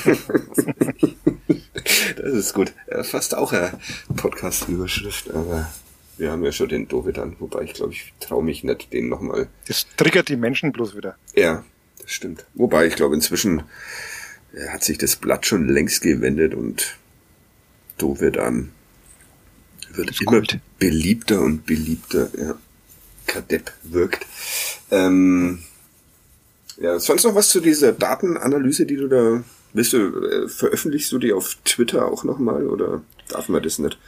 Das ist gut. Ja, fast auch eine Podcast-Überschrift, aber wir haben ja schon den Dovedan, wobei ich glaube, ich traue mich nicht, den nochmal. Das triggert die Menschen bloß wieder. Ja, das stimmt. Wobei ich glaube, inzwischen hat sich das Blatt schon längst gewendet und Dovedan wird Das immer Gold. beliebter und beliebter. Ja. Kadepp wirkt. Ähm, ja, sonst noch was zu dieser Datenanalyse, die du da willst du, äh, veröffentlichst du die auf Twitter auch nochmal oder darf man das nicht?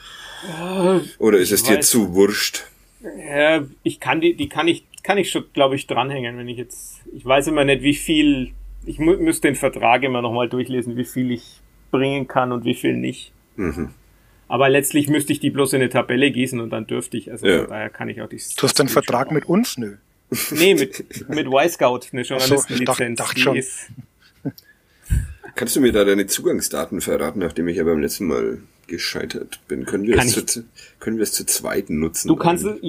Oder ist es dir weiß. zu wurscht? Ja, ich kann die, die kann ich, kann ich schon, glaube ich, dranhängen, wenn ich jetzt, ich weiß immer nicht, wie viel, ich mu müsste den Vertrag immer nochmal durchlesen, wie viel ich bringen kann und wie viel nicht. Mhm. Aber letztlich müsste ich die bloß in eine Tabelle gießen und dann dürfte ich, also Ja. von daher kann ich auch die. Du hast einen Vertrag mit uns? Nö. Nee, mit, mit Y-Scout, eine ich Journalistenlizenz. dachte die schon. Kannst du mir da deine Zugangsdaten verraten, nachdem ich ja beim letzten Mal gescheitert bin? Können wir, Kann es ich. zu, können wir es zu zweit nutzen? du kannst, es-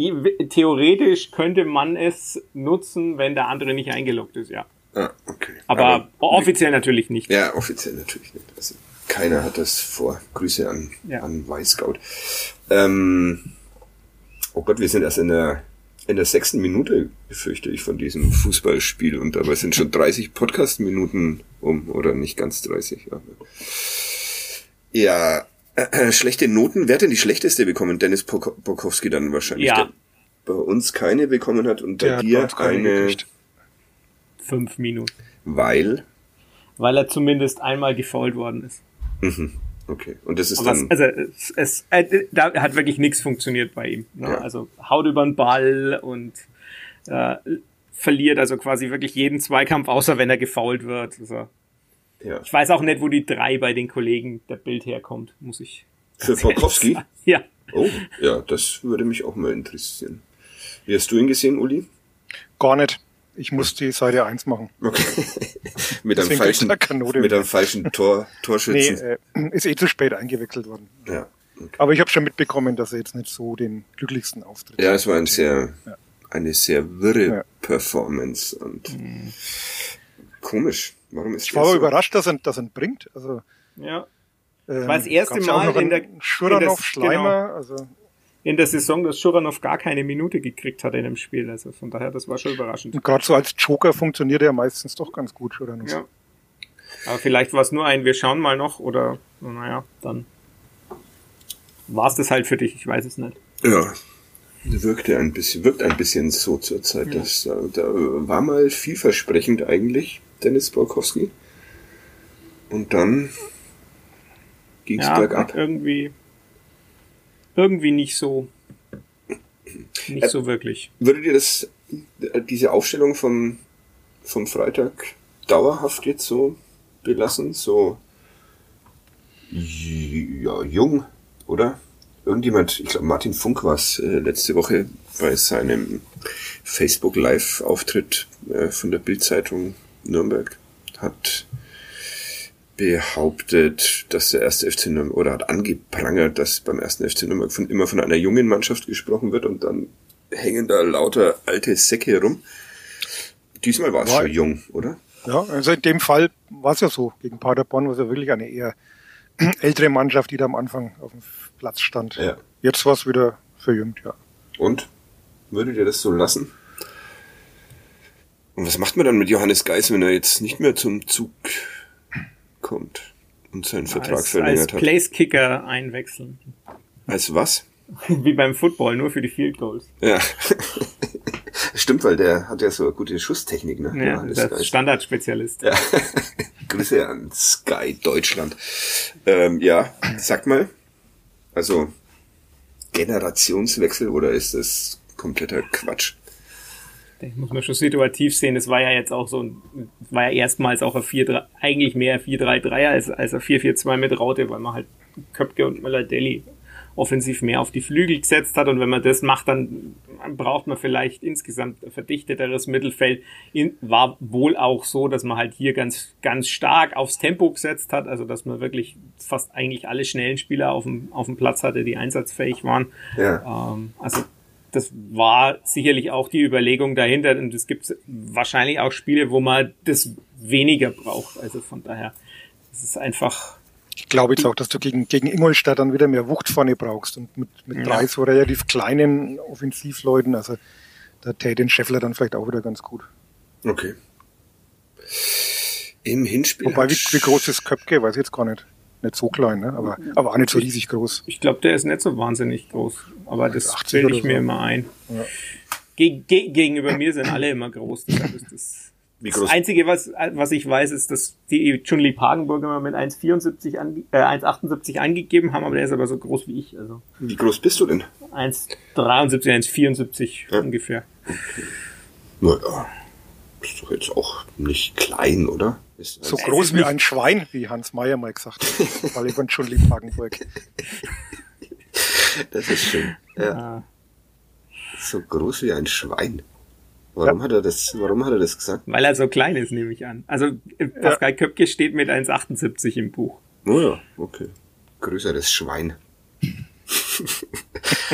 theoretisch könnte man es nutzen, wenn der andere nicht eingeloggt ist, ja. Ah, okay. Aber, offiziell natürlich nicht. Ja, offiziell natürlich nicht. Also, keiner hat das vor. Grüße an, Ja. an Weißgaut. Ähm, Oh Gott, wir sind erst in der, in der sechsten Minute, befürchte ich, von diesem Fußballspiel. Und dabei sind schon 30 Podcast-Minuten um, oder nicht ganz 30. Aber. Ja, äh, schlechte Noten. Wer hat denn die schlechteste bekommen? Dennis Pok- Bokowski dann wahrscheinlich. Ja. Der bei uns keine bekommen hat und bei Der hat bei dir eine, gekriegt. Fünf Minuten. weil. Weil er zumindest einmal gefault worden ist. Mhm. Okay. Und das ist Aber es, dann. also es, es äh, da hat wirklich nichts funktioniert bei ihm. Ne? Ja. Also haut über den Ball und äh, verliert also quasi wirklich jeden Zweikampf, außer wenn er gefault wird. Also, ja. ich weiß auch nicht, wo die drei bei den Kollegen der Bild herkommt, muss ich. Für sagen. Ja. Oh, ja, das würde mich auch mal interessieren. Wie hast du ihn gesehen, Uli? Gar nicht. Ich muss die Seite 1 machen. Okay. mit einem falschen, mit einem falschen Tor, Nee, Torschützen. äh, ist eh zu spät eingewechselt worden. Ja. Aber ich habe schon mitbekommen, dass er jetzt nicht so den glücklichsten Auftritt Ja, es war ein sehr, Ja. eine sehr wirre Ja. Performance und komisch. Warum ist Ich war aber so? überrascht, dass er, dass er ihn bringt. Also, ja. ähm, war das erste Mal noch in der- einen Schuranov, in das- Schleimer. Also, In der Saison, dass Schuranov gar keine Minute gekriegt hat in dem Spiel. Also von daher, das war schon überraschend. und gerade so als Joker funktioniert er meistens doch ganz gut, Schuranov. Ja. Aber vielleicht war es nur ein, wir schauen mal noch oder naja, dann war es das halt für dich, ich weiß es nicht. Ja. Wirkte ein bisschen, wirkt ein bisschen so zur Zeit. Das, da, da war mal vielversprechend eigentlich, Dennis Borkowski. Und dann ging's Ja, bergab. irgendwie, irgendwie nicht so, nicht Ä- so wirklich. Würde dir das, äh, diese Aufstellung vom, vom Freitag dauerhaft jetzt so belassen? So, ja, jung, oder? Irgendjemand, ich glaube Martin Funk war es äh, letzte Woche bei seinem Facebook Live Auftritt äh, von der Bildzeitung Nürnberg hat behauptet, dass der erste FC Nürnberg oder hat angeprangert, dass beim ersten FC Nürnberg von, immer von einer jungen Mannschaft gesprochen wird und dann hängen da lauter alte Säcke rum. Diesmal war es schon jung, oder? Ja, also in dem Fall war es ja so. Gegen Paderborn war es ja wirklich eine eher ältere Mannschaft, die da am Anfang auf dem Platz stand. Ja. Jetzt war es wieder verjüngt, ja. Und? Würdet ihr das so lassen? Und was macht man dann mit Johannes Geis, wenn er jetzt nicht mehr zum Zug kommt und seinen Vertrag Als, als verlängert hat? Place-Kicker einwechseln. Als was? Wie beim Football, nur für die Field Goals. Ja. Stimmt, weil der hat ja so eine gute Schusstechnik, ne? Ja, der. Standardspezialist. Ja. Grüße an Sky Deutschland. Ähm, ja, sag mal, also Generationswechsel oder ist das kompletter Quatsch? Das muss man schon situativ sehen. Es war ja jetzt auch so ein, war ja erstmals auch ein 4 eigentlich mehr 4-3-3 als, als ein 4-4-2 mit Raute, weil man halt Köpke und Möller-Deli offensiv mehr auf die Flügel gesetzt hat. Und wenn man das macht, dann braucht man vielleicht insgesamt ein verdichteteres Mittelfeld. War wohl auch so, dass man halt hier ganz, ganz stark aufs Tempo gesetzt hat. Also, dass man wirklich fast eigentlich alle schnellen Spieler auf dem, auf dem Platz hatte, die einsatzfähig waren. Ja. Ähm, also das war sicherlich auch die Überlegung dahinter und es gibt wahrscheinlich auch Spiele, wo man das weniger braucht. Also von daher, es ist einfach, Ich glaube jetzt auch, dass du gegen, gegen Ingolstadt dann wieder mehr Wucht vorne brauchst und mit, mit Ja. drei so relativ kleinen Offensivleuten, also da täte den Scheffler dann vielleicht auch wieder ganz gut. Okay. Im Hinspiel Wobei, wie, wie groß ist Köpke, weiß ich jetzt gar nicht. Nicht so klein, ne? aber, aber auch nicht so riesig groß. ich glaube, der ist nicht so wahnsinnig groß, aber das 80 bilde ich mir so. immer ein. Ja. Ge ge gegenüber mir sind alle immer groß. Deshalb ist das, das groß? Einzige, was, was ich weiß, ist, dass die Chun-Li Pagenburg immer mit 1,74 ange äh, 1,78 angegeben haben, aber der ist aber so groß wie ich. Also Wie groß bist du denn? 1,73, 1,74 Ja. ungefähr. Naja, ist doch jetzt auch nicht klein, oder? Ist So groß wie ein Schwein, wie Hans Meyer mal gesagt hat. Weil ich von schon Liebhagenburg. das ist schön. Ja, Ah. so groß wie ein Schwein. Warum hat er das, warum hat er das gesagt? Weil er so klein ist, nehme ich an. Also äh, Pascal Köpke steht mit 1,78 im Buch. Oh ja, okay. Größeres Schwein.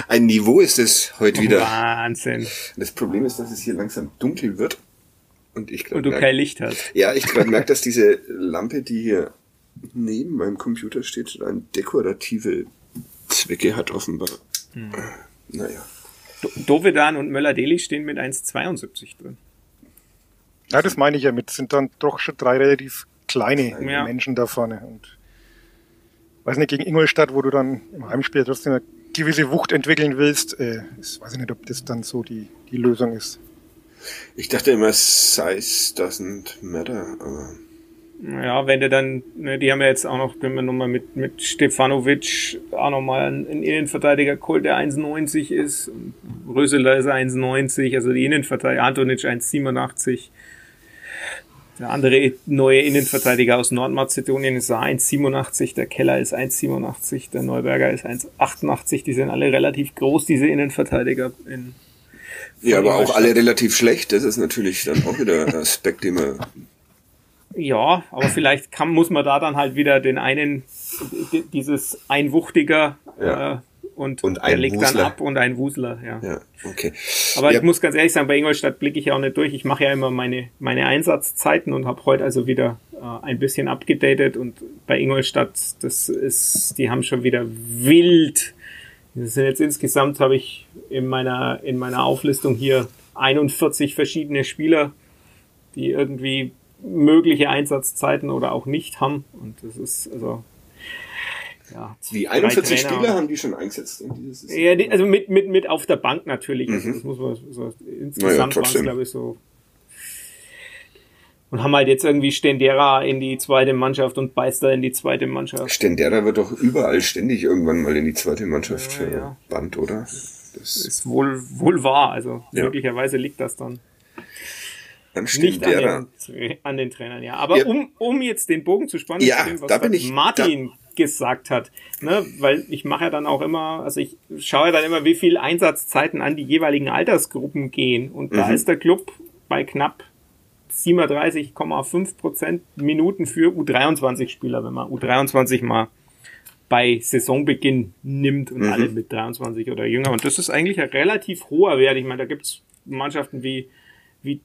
ein Niveau ist es heute wieder. Wahnsinn. Das Problem ist, dass es hier langsam dunkel wird. Und ich Und glaube, du merk, kein Licht hast. ja, ich gerade merke, dass diese Lampe, die hier neben meinem Computer steht, ein dekorative Zwecke hat offenbar. Naja. Dovedan und Möller-Deli stehen mit 1,72 drin. Ja, das meine ich ja mit. Sind dann doch schon drei relativ kleine Ja. Menschen da vorne. Und weiß nicht, gegen Ingolstadt, wo du dann im Heimspiel trotzdem eine gewisse Wucht entwickeln willst, äh, ich weiß ich nicht, ob das dann so die, die Lösung ist. Ich dachte immer, Size doesn't matter, aber Ja, wenn du dann, ne, die haben ja jetzt auch noch, wenn wir nochmal mit, mit Stefanovic auch nochmal einen, Innenverteidiger geholt, der 1,90 ist. Röseler ist 1,90, also die Innenverteidiger, Antonic 1,87. Der andere neue Innenverteidiger aus Nordmazedonien ist 1,87, der Keller ist 1,87, der Neuberger ist 1,88. Die sind alle relativ groß, diese Innenverteidiger in, ja, aber auch alle relativ schlecht. Das ist natürlich dann auch wieder ein Aspekt, den man Ja, aber vielleicht kann, muss man da dann halt wieder den einen, dieses Einwuchtiger Ja. äh, und, Und der ein legt dann Wusler. ab und ein Wusler, ja. Ja, okay. Aber ja, ich muss ganz ehrlich sagen, bei Ingolstadt blicke ich ja auch nicht durch. Ich mache ja immer meine, meine Einsatzzeiten und habe heute also wieder äh, ein bisschen abgedatet und bei Ingolstadt, das ist, die haben schon wieder wild. Das sind jetzt insgesamt, habe ich in meiner, in meiner Auflistung hier 41 verschiedene Spieler, die irgendwie mögliche Einsatzzeiten oder auch nicht haben. Und das ist also ja, die drei 41 Trainer. Spieler haben die schon eingesetzt in dieses Saison. Ja, die, also mit, mit, mit auf der Bank natürlich. Also das muss man so, insgesamt waren es, glaube ich, so. Und haben halt jetzt irgendwie Stendera in die zweite Mannschaft und Beister in die zweite Mannschaft. Stendera wird doch überall ständig irgendwann mal in die zweite Mannschaft Ja, ja. Band, oder? Das Ist wohl, wohl wahr. Also Ja. möglicherweise liegt das dann an nicht an den, an den Trainern, ja. Aber Ja. um, um jetzt den Bogen zu spannen, Ja, zu dem, was da Martin gesagt hat, ne, weil ich mache ja dann auch immer, also ich schaue ja dann immer, wie viel Einsatzzeiten an die jeweiligen Altersgruppen gehen und da Mhm. ist der Club bei knapp 37,5 Prozent Minuten für U23-Spieler, wenn man U23 mal bei Saisonbeginn nimmt und Mhm. alle mit 23 oder jünger. Und das ist eigentlich ein relativ hoher Wert. Ich meine, da gibt's Mannschaften wie, wie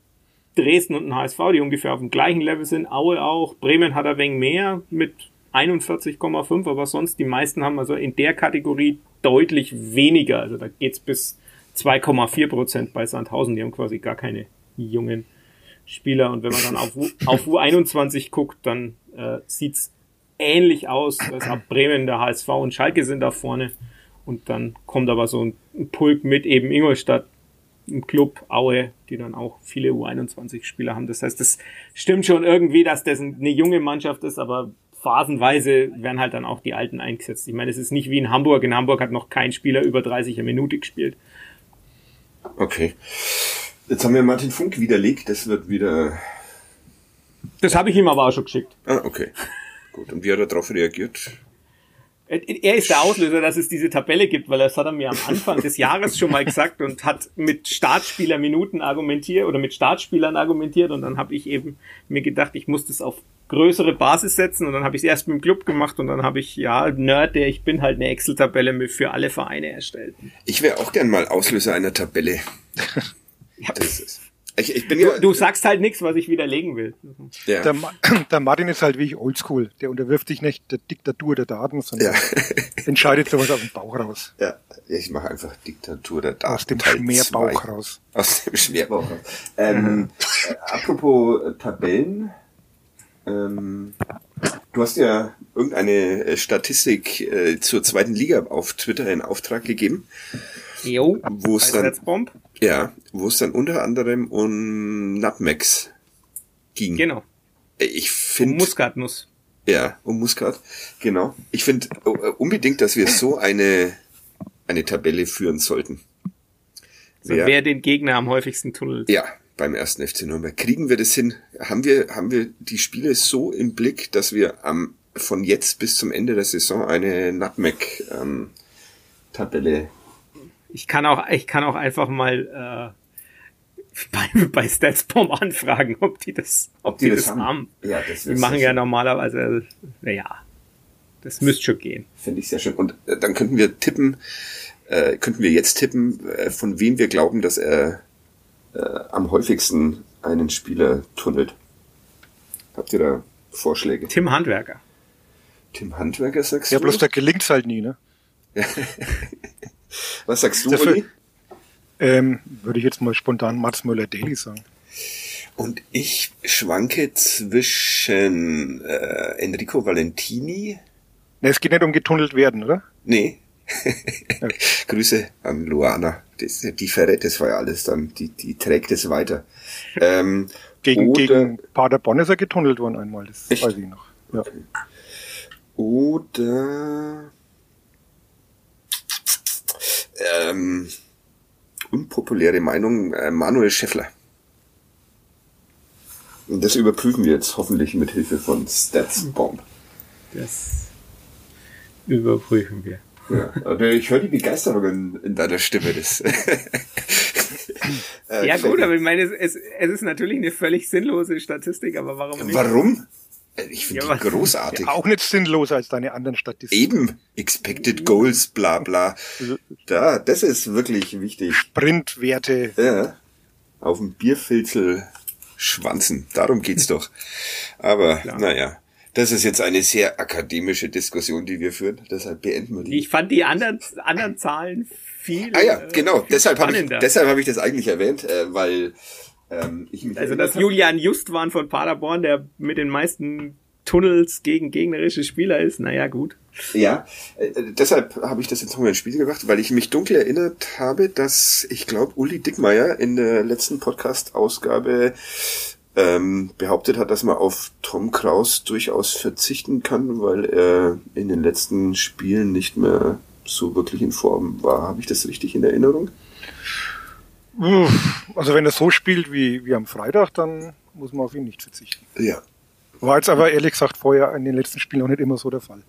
Dresden und ein HSV, die ungefähr auf dem gleichen Level sind. Aue auch. Bremen hat ein wenig mehr mit 41,5, aber sonst die meisten haben also in der Kategorie deutlich weniger. Also da geht's bis 2,4 Prozent bei Sandhausen. Die haben quasi gar keine jungen Spieler. Und wenn man dann auf, U- auf U21 guckt, dann äh, sieht's ähnlich aus. Da ist auch Bremen, der HSV und Schalke sind da vorne. Und dann kommt aber so ein Pulk mit eben Ingolstadt, ein Club, Aue, die dann auch viele U21-Spieler haben. Das heißt, das stimmt schon irgendwie, dass das eine junge Mannschaft ist, aber phasenweise werden halt dann auch die Alten eingesetzt. Ich meine, es ist nicht wie in Hamburg. In Hamburg hat noch kein Spieler über 30 Minute gespielt. Okay. Jetzt haben wir Martin Funk widerlegt. Das wird wieder. Das habe ich ihm aber auch schon geschickt. Ah, okay. Gut. Und wie hat er darauf reagiert? Er ist der Auslöser, dass es diese Tabelle gibt, weil das hat er mir am Anfang des Jahres schon mal gesagt und hat mit Startspielerminuten argumentiert oder mit Startspielern argumentiert und dann habe ich eben mir gedacht, ich muss das auf größere Basis setzen und dann habe ich es erst mit dem Club gemacht und dann habe ich, ja, Nerd, der ich bin, halt eine Excel-Tabelle für alle Vereine erstellt. Ich wäre auch gern mal Auslöser einer Tabelle. Das ist. Ich, ich bin ja. Du, du sagst halt nichts, was ich widerlegen will. ja. Der, Ma- der Martin ist halt wie ich oldschool. Der unterwirft sich nicht der Diktatur der Daten, sondern Ja. entscheidet sowas aus dem Bauch raus. ja. Ich mache einfach Diktatur der Daten. Aus dem Teil Schmerbauch zwei. raus. Aus dem Schmerbauch raus. Ähm, äh, apropos äh, Tabellen. Ähm, du hast ja irgendeine äh, Statistik äh, zur zweiten Liga auf Twitter in Auftrag gegeben, Jo, wo es dann, Bomb. Ja, wo es dann unter anderem um Nutmegs ging. Genau. Ich finde, Muskatnuss. ja, um Muskat, genau. Ich finde äh, unbedingt, dass wir so eine eine Tabelle führen sollten. Also Wer- wer den Gegner am häufigsten tunnelt. Ja, beim ersten FC Nürnberg. Kriegen wir das hin? Haben wir, haben wir die Spiele so im Blick, dass wir am, von jetzt bis zum Ende der Saison eine Nutmeg-Tabelle Ich kann auch, ich kann auch einfach mal äh, bei, bei Statsbomb anfragen, ob die das, ob die, das, haben. Ja, das Die machen ja normalerweise, naja, das müsste schon gehen. Finde ich sehr schön. Und äh, dann könnten wir tippen, äh, könnten wir jetzt tippen, äh, von wem wir glauben, dass er äh, am häufigsten einen Spieler tunnelt. Habt ihr da Vorschläge? Tim Handwerker. Tim Handwerker sagst Ja, du? bloß da gelingt's halt nie, ne? Was sagst du, Dafür-? Ähm, würde ich jetzt mal spontan Mats Müller-Daly sagen. Und ich schwanke zwischen äh, Enrico Valentini. Ne, es geht nicht um getunnelt werden, oder? Nee. Grüße an Luana. Das, die verrät das war ja alles dann. Die, die trägt es weiter. Ähm, Gegen, oder, gegen Paderborn ist er getunnelt worden einmal, das Echt? weiß ich noch. Ja. Oder ähm, unpopuläre Meinung äh, Manuel Scheffler. Und das überprüfen wir jetzt hoffentlich mit Hilfe von StatsBomb. Das überprüfen wir. Ja, aber ich höre die Begeisterung in, in deiner Stimme. Das Ja gut, aber ich meine, es, es, es ist natürlich eine völlig sinnlose Statistik, aber warum nicht? Warum? Äh, Ich finde Ja, die großartig. Ja, auch nicht sinnloser als deine anderen Statistiken. Eben, Expected Goals, bla bla. Da, das ist wirklich wichtig. Sprintwerte. Ja, auf dem Bierfilzel schwanzen. Darum geht's doch. Aber naja, das ist jetzt eine sehr akademische Diskussion, die wir führen. Deshalb beenden wir die. Ich fand die anderen, anderen Zahlen viel. ah ja, äh, genau. viel Deshalb habe ich, deshalb hab ich das eigentlich erwähnt, äh, weil ähm, Also dass hab- Julian Justwan von Paderborn, der mit den meisten Tunnels gegen gegnerische Spieler ist, naja gut. Ja, äh, deshalb habe ich das jetzt nochmal ins Spiel gebracht, weil ich mich dunkel erinnert habe, dass ich glaube, Uli Dickmeier in der letzten Podcast-Ausgabe ähm, behauptet hat, dass man auf Tom Kraus durchaus verzichten kann, weil er in den letzten Spielen nicht mehr so wirklich in Form war. Habe ich das richtig in Erinnerung? Also wenn er so spielt wie, wie am Freitag, dann muss man auf ihn nicht verzichten. Ja. War jetzt aber ehrlich gesagt vorher in den letzten Spielen auch nicht immer so der Fall.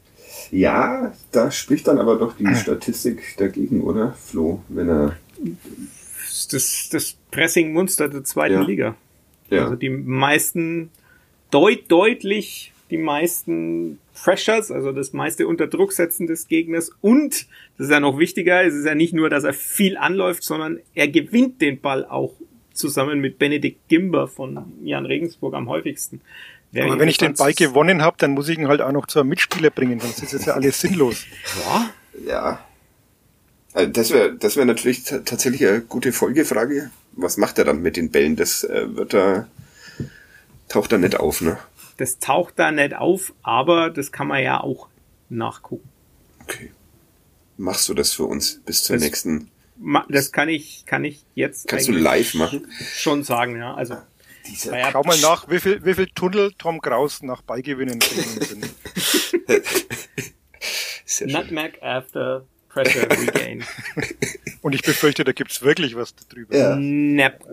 Ja, da spricht dann aber doch die Statistik dagegen, oder, Flo? Wenn er. Das, das Pressing-Munster der zweiten Ja. Liga. Ja. Also die meisten, deut, deutlich die meisten Pressures, also das meiste Unterdrucksetzen des Gegners und, das ist ja noch wichtiger, es ist ja nicht nur, dass er viel anläuft, sondern er gewinnt den Ball auch zusammen mit Benedikt Gimber von Jan Regensburg am häufigsten. Wäre Aber wenn ich den Ball gewonnen habe, dann muss ich ihn halt auch noch zu einem Mitspieler bringen, sonst ist das ja alles sinnlos. Ja, Ja. Also das wäre das wäre natürlich ta- tatsächlich eine gute Folgefrage. Was macht er dann mit den Bällen? Das äh, wird da taucht da nicht auf, ne? Das taucht da nicht auf, aber das kann man ja auch nachgucken. Okay. Machst du das für uns bis zur Das- nächsten? Ma- Das kann ich, kann ich jetzt Kannst du live machen? schon sagen, ja. Also, Diese, naja, Schau mal nach, wie viel, wie viel Tunnel Tom Kraus nach Ballgewinnen drin sind. Nutmeg after pressure regain. Und ich befürchte, da gibt's wirklich was darüber. Ja, Nep.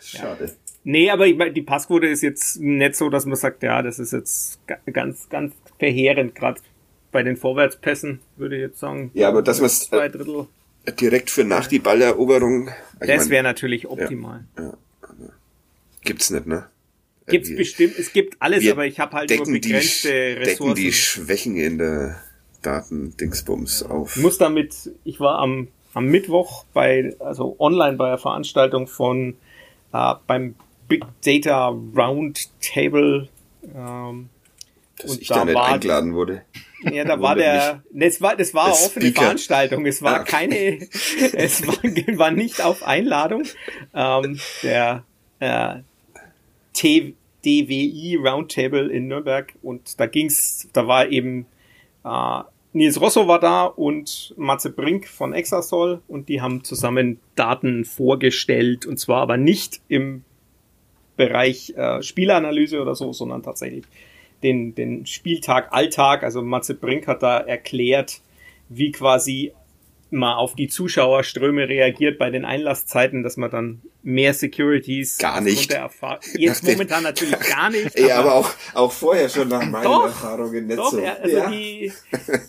schade. Nee, aber ich mein, die Passquote ist jetzt nicht so, dass man sagt, ja, das ist jetzt ga- ganz, ganz verheerend, gerade bei den Vorwärtspässen, würde ich jetzt sagen. Ja, aber das, was Zwei äh, Drittel. direkt für nach die Balleroberung, Das wäre natürlich optimal. gibt's nicht, ne? Gibt's Wir- bestimmt, es gibt alles, aber ich habe halt nur decken die, begrenzte decken Ressourcen. die Schwächen in der Datendingsbums auf. Ich muss damit, ich war am, am Mittwoch bei, also online bei einer Veranstaltung von, äh, beim Big Data Roundtable, ähm, dass und ich da da nicht war- eingeladen wurde. ja, da war der, ne, es war, das war eine offene Speaker. Veranstaltung, es war Ah, okay. keine, es war, war nicht auf Einladung, ähm, der, äh, DWI Roundtable in Nürnberg und da ging's, da war eben äh, Nils Rosso war da und Matze Brink von Exasol und die haben zusammen Daten vorgestellt und zwar aber nicht im Bereich äh, Spielanalyse oder so, sondern tatsächlich den, den Spieltag, Alltag. Also Matze Brink hat da erklärt, wie quasi man auf die Zuschauerströme reagiert bei den Einlasszeiten, dass man dann mehr Securities Gar nicht. Jetzt Nach momentan natürlich gar nicht. Ja, aber auch, auch vorher schon nach meinen Doch, Erfahrungen nicht Doch, so. er, also ja. die,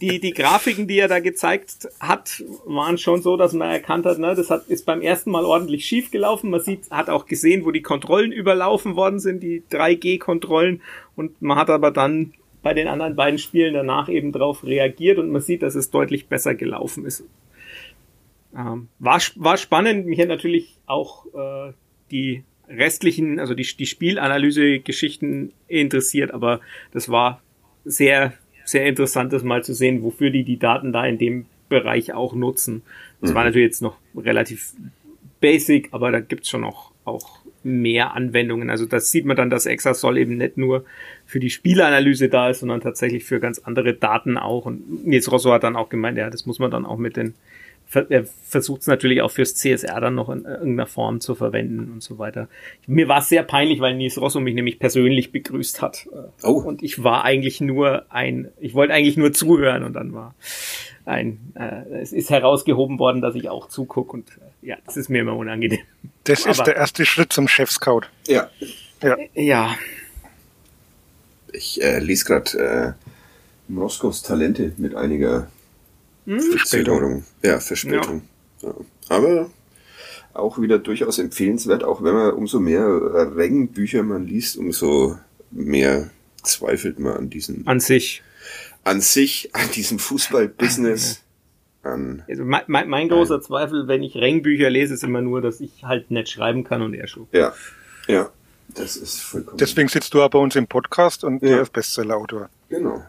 die, die Grafiken, die er da gezeigt hat, waren schon so, dass man erkannt hat, ne, das hat, ist beim ersten Mal ordentlich schief gelaufen. Man sieht, hat auch gesehen, wo die Kontrollen überlaufen worden sind, die 3G-Kontrollen. Und man hat aber dann bei den anderen beiden Spielen danach eben drauf reagiert und man sieht, dass es deutlich besser gelaufen ist. Ähm, war, war spannend. Mich hat natürlich auch äh, die restlichen, also die, die Spielanalyse-Geschichten interessiert, aber das war sehr, sehr interessant, das mal zu sehen, wofür die die Daten da in dem Bereich auch nutzen. Das Mhm. war natürlich jetzt noch relativ basic, aber da gibt's schon auch, auch mehr Anwendungen. Also das sieht man dann, dass Exasol eben nicht nur für die Spielanalyse da ist, sondern tatsächlich für ganz andere Daten auch. Und Nils Rosso hat dann auch gemeint, ja, das muss man dann auch mit den er versucht es natürlich auch fürs CSR dann noch in irgendeiner Form zu verwenden und so weiter. Mir war es sehr peinlich, weil Nils Rosso mich nämlich persönlich begrüßt hat. Äh, Oh. Und ich war eigentlich nur ein, ich wollte eigentlich nur zuhören und dann war ein, äh, es ist herausgehoben worden, dass ich auch zugucke und äh, ja, das ist mir immer unangenehm. Das ist Aber- der erste Schritt zum Chef-Scout. Ja, Ja, ich äh, lese gerade äh, Moskaus Talente mit einiger Verzögerung. Ja, Verspätung. Ja. Aber auch wieder durchaus empfehlenswert, auch wenn man umso mehr Rengenbücher man liest, umso mehr zweifelt man an diesem, an sich. an sich, an diesem Fußball-Business, an, Also mein, mein, mein großer Zweifel, wenn ich Rengbücher lese, ist immer nur, dass ich halt nicht schreiben kann und er schon. ja, ja, das ist vollkommen, Deswegen sitzt du auch bei uns im Podcast und Ja. der ist Bestseller-Autor. genau.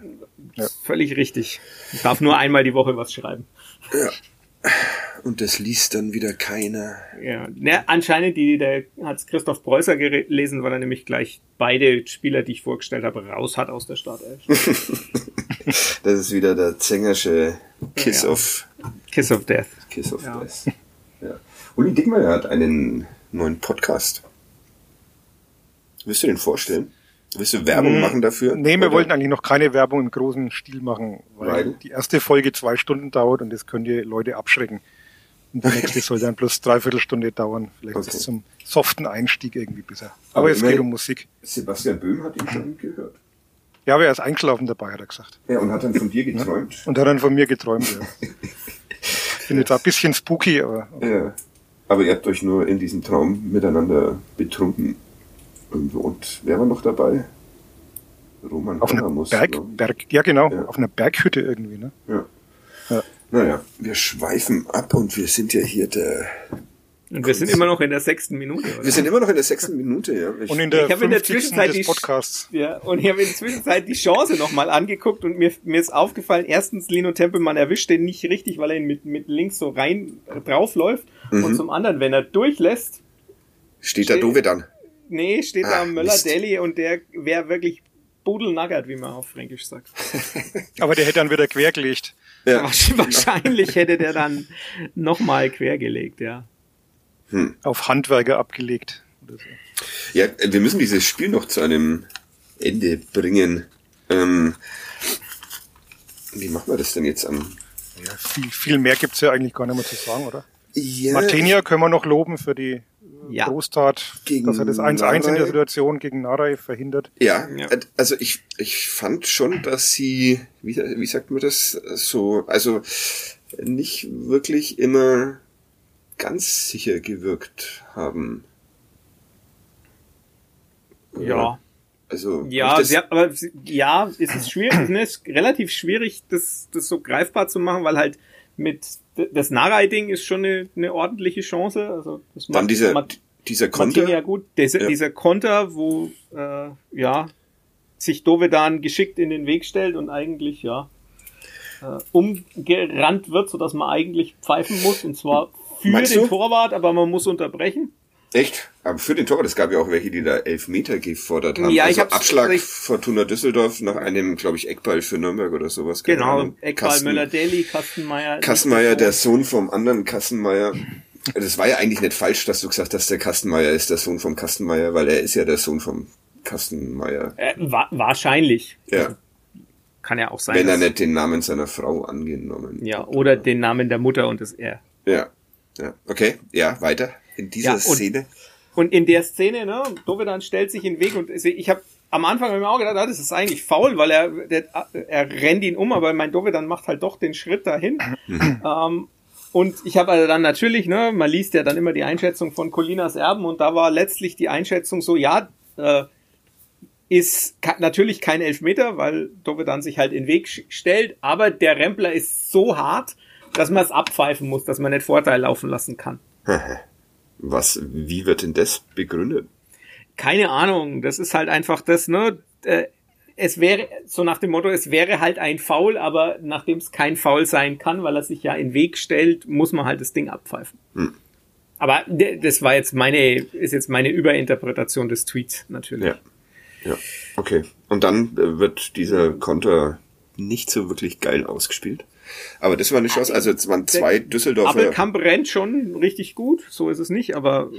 Ja. Völlig richtig. Ich darf nur einmal die Woche was schreiben. Und das liest dann wieder keiner. Ja, ne, anscheinend die, der hat's Christoph Preußer gelesen, weil er nämlich gleich beide Spieler, die ich vorgestellt habe, raus hat aus der Startelf. Das ist wieder der Zängersche Kiss Ja. of Kiss of Death. Kiss of Ja. Death. Ja. Uli Dickmeyer hat einen neuen Podcast. Willst du den vorstellen? Willst du Werbung machen dafür? Nee, wir Oder- wollten eigentlich noch keine Werbung im großen Stil machen, weil Weil? die erste Folge zwei Stunden dauert und das könnte Leute abschrecken. Und die nächste soll dann plus dreiviertel Stunde dauern. Vielleicht Okay. ist es zum soften Einstieg irgendwie besser. Aber Aber, es geht um Musik. Sebastian Böhm hat ihn schon gehört. Ja, aber er ist eingeschlafen dabei, hat er gesagt. Ja, und hat dann von dir geträumt. Und hat dann von mir geträumt. Ja. Bin jetzt auch ein bisschen spooky, aber Ja. Aber ihr habt euch nur in diesem Traum miteinander betrunken. Und, und wer war noch dabei? Roman auf einer Hammermus, Berg, ich. Berg, ja genau, Ja. auf einer Berghütte irgendwie, ne? Ja. Ja. Naja, wir schweifen ab und wir sind ja hier der. Und wir sind immer noch in der sechsten Minute, oder? Wir sind immer noch in der sechsten Minute, ja. Ich, Und in der Ich habe in der 50. Zwischenzeit des die- Podcasts. Ja, und ich habe in der Zwischenzeit die Chance nochmal angeguckt und mir, mir ist aufgefallen, erstens, Lino Tempelmann erwischt den nicht richtig, weil er ihn mit, mit links so rein äh, draufläuft. Mhm. Und zum anderen, wenn er durchlässt, steht da Steht- Dove dann. Nee, steht da Ah, Möller Mist. Deli und der wäre wirklich budelnaggert, wie man auf Fränkisch sagt. Aber der hätte dann wieder quergelegt. Ja. Wahrscheinlich hätte der dann nochmal quergelegt, ja. Auf Handwerker abgelegt. Oder so. Ja, wir müssen dieses Spiel noch zu einem Ende bringen. Ähm, wie machen wir das denn jetzt am... Ja, viel, viel mehr gibt's ja eigentlich gar nicht mehr zu sagen, oder? Ja, Martinia können wir noch loben für die Ja. Großtat, Gegen dass er das 1-1 in der Situation gegen Narei verhindert. Ja, Ja. also ich, ich fand schon, dass sie, wie, wie sagt man das, so, also nicht wirklich immer ganz sicher gewirkt haben. Ja. Also, Ja, hat, aber ja, es ist schwierig, ne? es ist relativ schwierig, das, das so greifbar zu machen, weil halt mit das Narei-Ding ist schon eine, eine ordentliche Chance. Also das dann macht- dieser, Martini ja Konter. gut. Dieser, Ja. dieser Konter, wo äh, ja sich Dovedan geschickt in den Weg stellt und eigentlich ja äh, umgerannt wird, sodass man eigentlich pfeifen muss und zwar für Meinst den du? Torwart, aber man muss unterbrechen. Echt? Aber für den Torwart, es gab ja auch welche, die da Elfmeter gefordert haben. Ja, ich also hab's- Abschlag ich- Fortuna Düsseldorf nach einem, glaube ich, Eckball für Nürnberg oder sowas. Genau, Ahnung. Eckball, Daly, Kastenmeier. Kassenmeier, der Sohn vom anderen Kassenmeier. Das war ja eigentlich nicht falsch, dass du gesagt hast, der Kastenmeier ist der Sohn vom Kastenmeier, weil er ist ja der Sohn vom Kastenmeier. Äh, wa wahrscheinlich. Ja, Kann ja auch sein. wenn er nicht den Namen seiner Frau angenommen. Ja, oder den Namen der Mutter und das er. Ja, ja. Okay, ja, weiter. In dieser Ja, und- Szene. Und in der Szene, ne, Dovedan stellt sich in den Weg und ich habe am Anfang hab ich mir auch gedacht, ah, das ist eigentlich faul, weil er, der, er rennt ihn um, aber mein Dovedan macht halt doch den Schritt dahin. ähm, und ich habe also dann natürlich, ne, man liest ja dann immer die Einschätzung von Colinas Erben und da war letztlich die Einschätzung so, ja, äh, ist natürlich kein Elfmeter, weil Dovedan sich halt in den Weg stellt, aber der Rempler ist so hart, dass man es abpfeifen muss, dass man nicht Vorteil laufen lassen kann. Was, wie wird denn das begründet? keine Ahnung, das ist halt einfach das, ne? Äh, es wäre, so nach dem Motto, es wäre halt ein Foul, aber nachdem es kein Foul sein kann, weil er sich ja in den Weg stellt, muss man halt das Ding abpfeifen. Hm. Aber das war jetzt meine, ist jetzt meine Überinterpretation des Tweets, natürlich. Ja. Ja, okay. Und dann äh, wird dieser Konter nicht so wirklich geil ausgespielt. Aber das war eine Chance. Also es waren zwei Düsseldorfer. Abelkamp rennt schon richtig gut, so ist es nicht, aber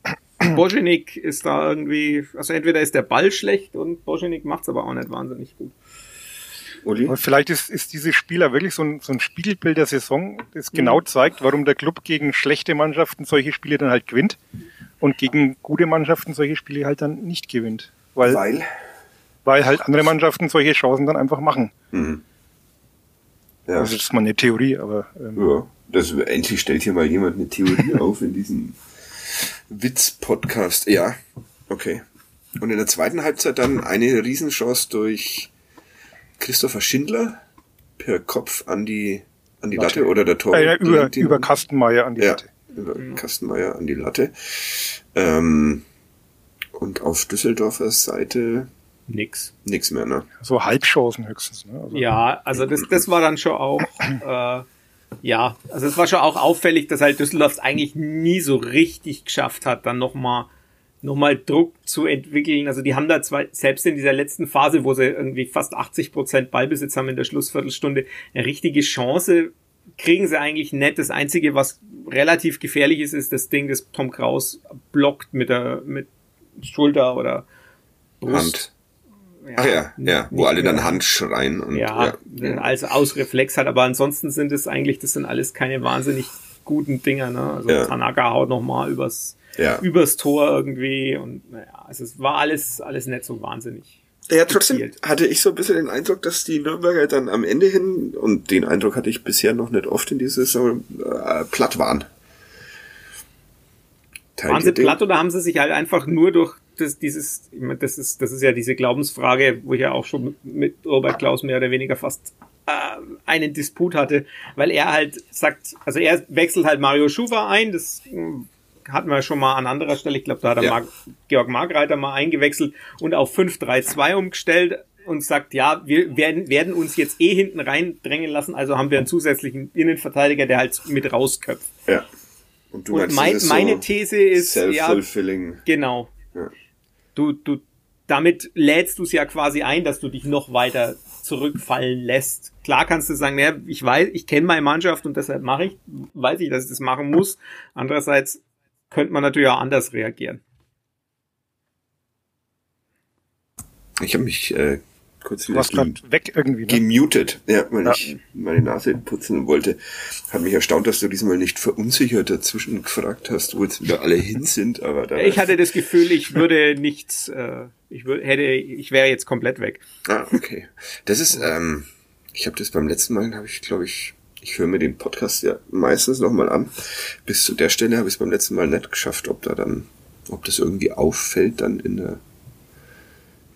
äh, Bojenik ist da irgendwie, also entweder ist der Ball schlecht und Bojenik macht's aber auch nicht wahnsinnig gut. Uli? Aber vielleicht ist, ist dieses Spieler wirklich so ein, so ein Spiegelbild der Saison, das genau zeigt, warum der Club gegen schlechte Mannschaften solche Spiele dann halt gewinnt und gegen gute Mannschaften solche Spiele halt dann nicht gewinnt. Weil, Weil? weil halt andere Mannschaften solche Chancen dann einfach machen. Mhm. Ja. Das ist mal eine Theorie, aber ähm, ja. Das, endlich stellt hier mal jemand eine Theorie auf in diesem Witz-Podcast. Ja, okay. Und in der zweiten Halbzeit dann eine Riesenchance durch Christopher Schindler per Kopf an die, an die Latte, oder der Tor. äh, über, über Kastenmeier an die ja, Latte. über Kastenmeier an die Latte. Ähm, und auf Düsseldorfer Seite Nix. nix mehr, ne? So Halbchancen höchstens. Ne? Also, Ja, also das, das war dann schon auch, äh, ja, also es war schon auch auffällig, dass halt Düsseldorf es eigentlich nie so richtig geschafft hat, dann nochmal noch mal Druck zu entwickeln. Also die haben da zwar selbst in dieser letzten Phase, wo sie irgendwie fast 80 Prozent Ballbesitz haben in der Schlussviertelstunde, eine richtige Chance kriegen sie eigentlich nicht. Das Einzige, was relativ gefährlich ist, ist das Ding, das Tom Kraus blockt mit der mit Schulter oder Brust. Hand. Ach ja, ja, wo alle dann. Hand schreien und ja, als Ausreflex hat, aber ansonsten sind es eigentlich, das sind alles keine wahnsinnig guten Dinger, ne? Also Ja. Tanaka haut noch mal übers, Ja. übers Tor irgendwie und naja, also es war alles, alles nicht so wahnsinnig. Ja, trotzdem gezielt. hatte ich so ein bisschen den Eindruck, dass die Nürnberger dann am Ende hin, und den Eindruck hatte ich bisher noch nicht oft in dieser Saison, äh, platt waren. Teilt Waren sie den? platt oder haben sie sich halt einfach nur durch das, dieses, ich meine, das ist, das ist ja diese Glaubensfrage, wo ich ja auch schon mit, Robert Klaus mehr oder weniger fast äh, einen Disput hatte, weil er halt sagt, also er wechselt halt Mario Schufa ein, das mh, hatten wir schon mal an anderer Stelle, ich glaube, da hat er Ja. Mark, Georg Margreiter mal eingewechselt und auf 5-3-2 umgestellt und sagt, ja, wir werden, werden uns jetzt eh hinten reindrängen lassen, also haben wir einen zusätzlichen Innenverteidiger, der halt mit rausköpft. Ja. Und du Und meinst, mein, meine so These ist, ja. Genau. Ja. Du, du, damit lädst du es ja quasi ein, dass du dich noch weiter zurückfallen lässt. Klar kannst du sagen, naja, ich weiß, ich kenne meine Mannschaft und deshalb mache ich, weiß ich, dass ich das machen muss. Andererseits könnte man natürlich auch anders reagieren. Ich habe mich äh, kurz Du warst gerade weg irgendwie. Ne? gemutet, ja, weil Ja. ich meine Nase putzen wollte. Hat mich erstaunt, dass du diesmal nicht verunsichert dazwischen gefragt hast, wo jetzt wieder alle hin sind, aber da Ich hatte das Gefühl, ich würde nichts, äh, ich würde, hätte, ich wäre jetzt komplett weg. Ah, okay. Das ist, ähm, ich habe das beim letzten Mal, habe ich, glaube ich, ich höre mir den Podcast ja meistens nochmal an. Bis zu der Stelle habe ich es beim letzten Mal nicht geschafft, ob da dann, ob das irgendwie auffällt dann in der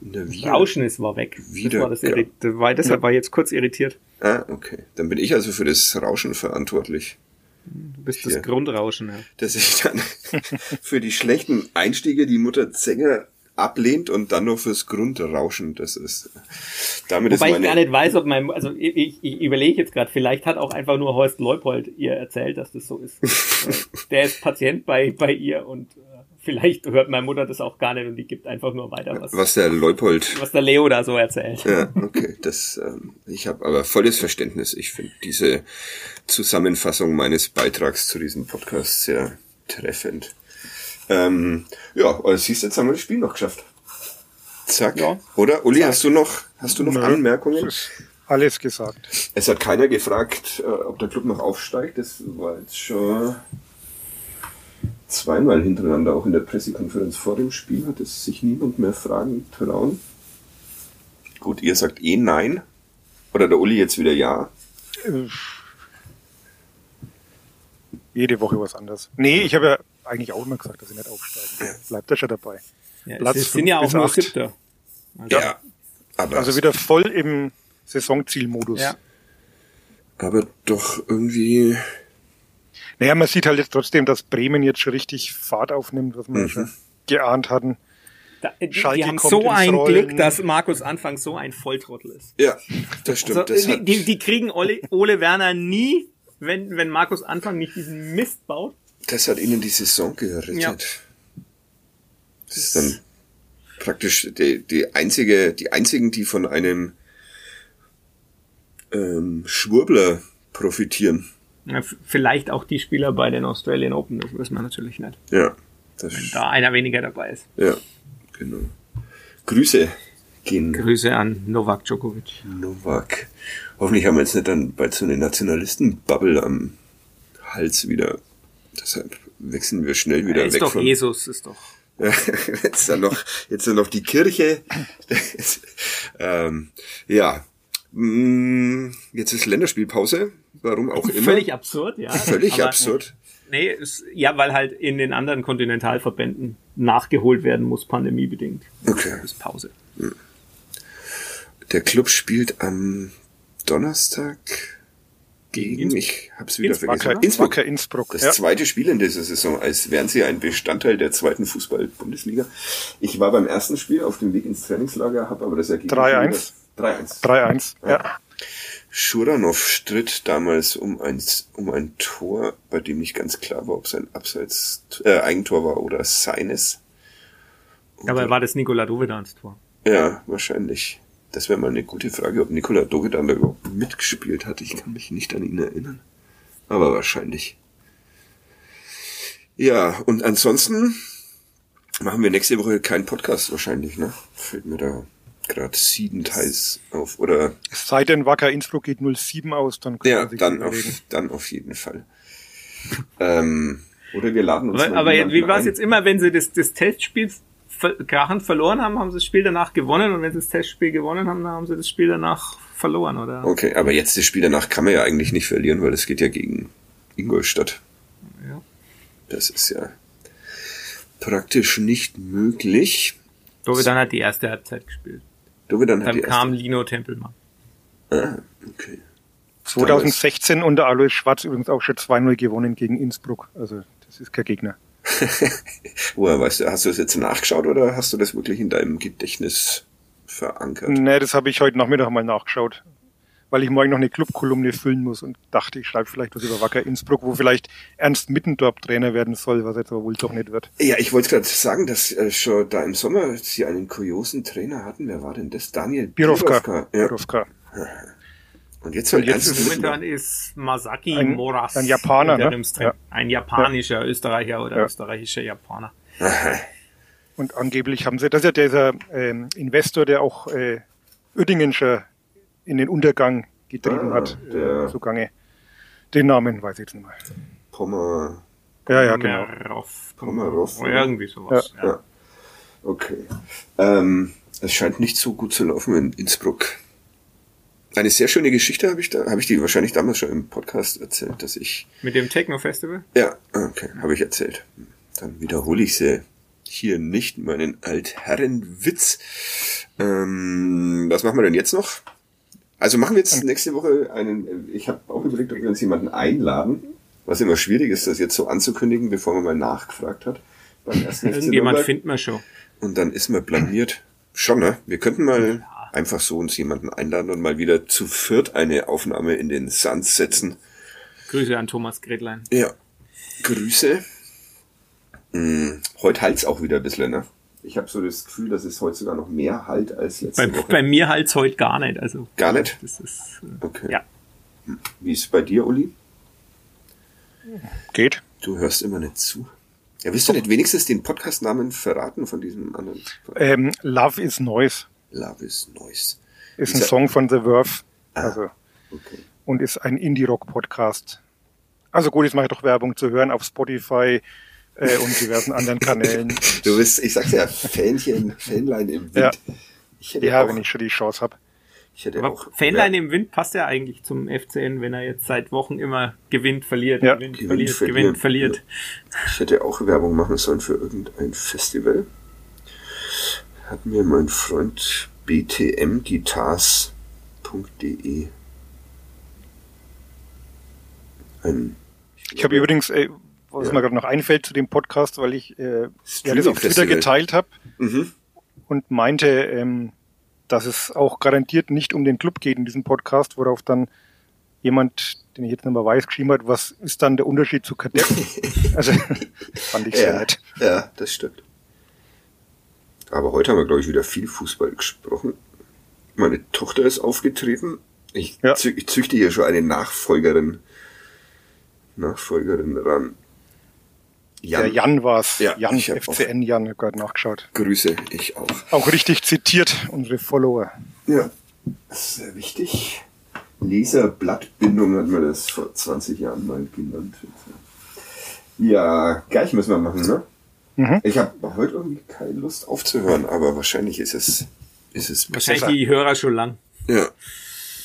der Wieder. Rauschen ist war weg. Wieder- das war das das war, deshalb war ich jetzt kurz irritiert. Ah, okay. Dann bin ich also für das Rauschen verantwortlich. Du bist Hier. das Grundrauschen, ja. Dass ich dann für die schlechten Einstiege die Mutter Zenger ablehnt und dann nur fürs Grundrauschen. Das ist, damit Wobei ist ich meine, gar nicht weiß, ob mein, also ich, ich, ich überlege jetzt gerade, vielleicht hat auch einfach nur Horst Leupold ihr erzählt, dass das so ist. Äh, Der ist Patient bei, bei ihr und äh, vielleicht hört meine Mutter das auch gar nicht und die gibt einfach nur weiter, was, was der Leupold was der Leo da so erzählt. Ja, okay. Das, ähm, ich habe aber volles Verständnis. Ich finde diese Zusammenfassung meines Beitrags zu diesem Podcast sehr treffend. Ähm, ja, aber siehst du, jetzt haben wir das Spiel noch geschafft. Zack. Ja. Oder? Uli, hast du noch, hast du noch Nö, Anmerkungen? alles gesagt. Es hat keiner gefragt, äh, ob der Club noch aufsteigt. Das war jetzt schon zweimal hintereinander, auch in der Pressekonferenz vor dem Spiel, hat es sich niemand mehr fragen trauen. Gut, ihr sagt eh nein. Oder der Uli jetzt wieder ja. Äh, Jede Woche was anderes. Nee, ich habe ja eigentlich auch immer gesagt, dass ich nicht aufsteigen. Bleibt er schon dabei. Ja, Platz es sind fünf ja auch bis nur acht. Siebter. Also, Ja. Aber, Also wieder voll im Saisonzielmodus. Ja. aber doch irgendwie. Naja, man sieht halt jetzt trotzdem, dass Bremen jetzt schon richtig Fahrt aufnimmt, was wir Mhm. schon geahnt hatten. Da, die, die Schalke haben kommt so ein Rollen. Glück, dass Markus Anfang so ein Volltrottel ist. Ja, das stimmt. Also, das die, die, die kriegen Ole, Ole Werner nie, wenn, wenn Markus Anfang nicht diesen Mist baut. das hat ihnen die Saison gerettet. Ja. Das ist dann praktisch die, die einzige, die einzigen, die von einem ähm, Schwurbler profitieren. Ja, vielleicht auch die Spieler bei den Australian Open, das wissen wir natürlich nicht. Ja, das, Wenn da einer weniger dabei ist. ja, genau. Grüße gehen Grüße an Novak Djokovic. Novak. Hoffentlich haben wir jetzt nicht dann bald so eine Nationalisten-Bubble am Hals wieder. Deshalb wechseln wir schnell wieder Er ist weg doch von. Jesus, ist doch. jetzt dann noch, jetzt dann noch die Kirche. ähm, ja. Mm, Jetzt ist Länderspielpause. Warum auch immer. Völlig absurd, ja. Völlig Aber, absurd. Nee, ist, ja, weil halt in den anderen Kontinentalverbänden nachgeholt werden muss, pandemiebedingt. Okay. Ist Pause. Der Club spielt am Donnerstag gegen, ich hab's wieder Innsbruck, vergessen. Wacker, Wacker Innsbruck. Das ja. zweite Spiel in dieser Saison, als wären sie ein Bestandteil der zweiten Fußball-Bundesliga. Ich war beim ersten Spiel auf dem Weg ins Trainingslager, habe aber das Ergebnis 3-1. 3-1. 3-1. Ja. Schuranov stritt damals um ein, um ein Tor, bei dem nicht ganz klar war, ob es ein Abseits, äh, Eigentor war oder seines. Dabei war das Nikola Dovedans Tor. Ja, wahrscheinlich. Das wäre mal eine gute Frage, ob Nikola Dogedan da überhaupt mitgespielt hat. Ich kann mich nicht an ihn erinnern. Aber wahrscheinlich. Ja, und ansonsten machen wir nächste Woche keinen Podcast wahrscheinlich, ne? Fällt mir da gerade siedend heiß auf. Oder Es sei denn, Wacker Innsbruck geht 0-7 aus, dann kann ja, sich dann überlegen. auf, dann auf jeden Fall. ähm, oder wir laden uns Aber, mal aber wie war es jetzt immer, wenn sie das, das Testspiel ver krachend verloren haben, haben sie das Spiel danach gewonnen und wenn sie das Testspiel gewonnen haben, dann haben sie das Spiel danach verloren, oder? Okay, aber jetzt das Spiel danach kann man ja eigentlich nicht verlieren, weil es geht ja gegen Ingolstadt. Ja. Das ist ja praktisch nicht möglich. Dovedan hat die erste Halbzeit gespielt. Dovedan hat Dann kam erste. Lino Tempelmann. Ah, okay. 2016 unter Alois Schwarz übrigens auch schon 2-0 gewonnen gegen Innsbruck. Also das ist kein Gegner. Woher weißt du, hast du das jetzt nachgeschaut oder hast du das wirklich in deinem Gedächtnis verankert? Nee, das habe ich heute Nachmittag mal nachgeschaut. Weil ich morgen noch eine Clubkolumne füllen muss und dachte, ich schreibe vielleicht was über Wacker Innsbruck, wo vielleicht Ernst Mittendorf Trainer werden soll, was jetzt aber wohl doch nicht wird. Ja, ich wollte gerade sagen, dass äh, schon da im Sommer sie einen kuriosen Trainer hatten. Wer war denn das? Daniel Birovka. Ja. Birovka. Und jetzt soll Und jetzt Ernst Momentan ist Masaki Ein- Moras. ein Japaner, ne? Ja. Ein japanischer Österreicher oder Ja. österreichischer Japaner. Und angeblich haben sie, das ist ja dieser ähm, Investor, der auch äh, schon in den Untergang getrieben Ah, hat, der- äh, zugange. Den Namen weiß ich jetzt nicht mehr. Pommer. Ja, ja, genau. Pomerov. Pomerov, Oder irgendwie sowas. Ja. Ja. Okay. Ähm, es scheint nicht so gut zu laufen in Innsbruck. Eine sehr schöne Geschichte habe ich da, habe ich die wahrscheinlich damals schon im Podcast erzählt, dass ich, Mit dem Techno-Festival? ja, okay, habe ich erzählt. Dann wiederhole ich sie hier nicht, meinen Altherrenwitz. Ähm, was machen wir denn jetzt noch? Also machen wir jetzt nächste Woche einen, ich habe auch überlegt, ob wir uns jemanden einladen, was immer schwierig ist, das jetzt so anzukündigen, bevor man mal nachgefragt hat. Beim ersten Irgendjemand findet man schon. Und dann ist man blamiert. Schon, ne? Wir könnten mal einfach so uns jemanden einladen und mal wieder zu viert eine Aufnahme in den Sand setzen. Grüße an Thomas Gretlein. Ja. Grüße. Hm, heute halt's auch wieder ein bisschen, ne? Ich habe so das Gefühl, dass es heute sogar noch mehr halt als letzte Bei, Woche. bei mir halt's heute gar nicht. Also Gar nicht? das ist äh, Okay. ja. Wie ist es bei dir, Uli? Geht. Du hörst immer nicht zu. Ja, willst du nicht wenigstens den Podcastnamen verraten von diesem anderen? Ähm, Love is Noise Love is Noise. ist ein Song von The Verve. Ah. Also, Okay. und ist ein Indie-Rock-Podcast. Also gut, jetzt mache ich doch Werbung zu hören auf Spotify äh, und diversen anderen Kanälen. Du bist, ich sag's ja, Fähnchen, Fähnlein im Wind. Ja. Ich hätte Ja, auch, wenn ich schon die Chance habe. ich hätte Aber auch Fanline im Wind passt ja eigentlich zum FCN, wenn er jetzt seit Wochen immer gewinnt, verliert, Ja. gewinnt, Gewinnt, verliert, verliert. gewinnt, verliert. Ich hätte auch Werbung machen sollen für irgendein Festival. Hat mir mein Freund btmguitars.de ein Ich habe übrigens, äh, was Ja. mir gerade noch einfällt zu dem Podcast, weil ich äh, ja, das auf Twitter geteilt habe. Mhm. und meinte, ähm, dass es auch garantiert nicht um den Club geht in diesem Podcast, worauf dann jemand, den ich jetzt nicht mehr weiß, geschrieben hat, was ist dann der Unterschied zu Kadetten? also fand ich sehr Ja, nett. ja, das stimmt. Aber heute haben wir, glaube ich, wieder viel Fußball gesprochen. Meine Tochter ist aufgetreten. Ich, Ja. zü ich züchte hier schon eine Nachfolgerin. Nachfolgerin ran. Jan, Der Jan war's. Ja, Jan, FCN Jan, ich hab gerade nachgeschaut. Grüße, ich auch. Auch richtig zitiert, unsere Follower. Ja, das ist sehr wichtig. Leserblattbindung hat man das vor 20 Jahren mal genannt. Ja, gleich müssen wir machen, ne? Mhm. Ich habe heute irgendwie keine Lust aufzuhören, aber wahrscheinlich ist es, ist es Wahrscheinlich besser. die Hörer schon lang. Ja,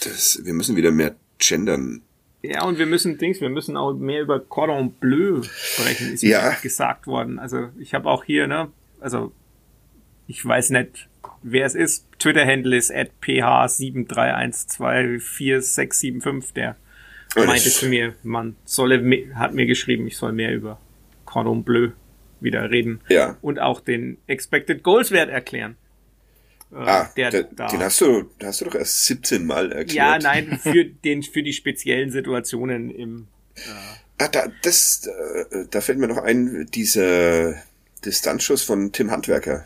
das, wir müssen wieder mehr gendern. Ja, und wir müssen Dings, wir müssen auch mehr über Cordon Bleu sprechen, ist Ja. mir gesagt worden. Also ich habe auch hier, ne, also ich weiß nicht, wer es ist. Twitter-Handle ist at ph73124675, der Oh, das- meinte zu mir, man solle, hat mir geschrieben, ich soll mehr über Cordon Bleu wieder reden. Ja. Und auch den Expected Goals Wert erklären. Äh, Ah, der der, da- den hast du, den hast du doch erst 17 Mal erklärt. ja, nein, für den, für die speziellen Situationen im, Ah, da, das, äh, da fällt mir noch ein, dieser Distanzschuss von Tim Handwerker.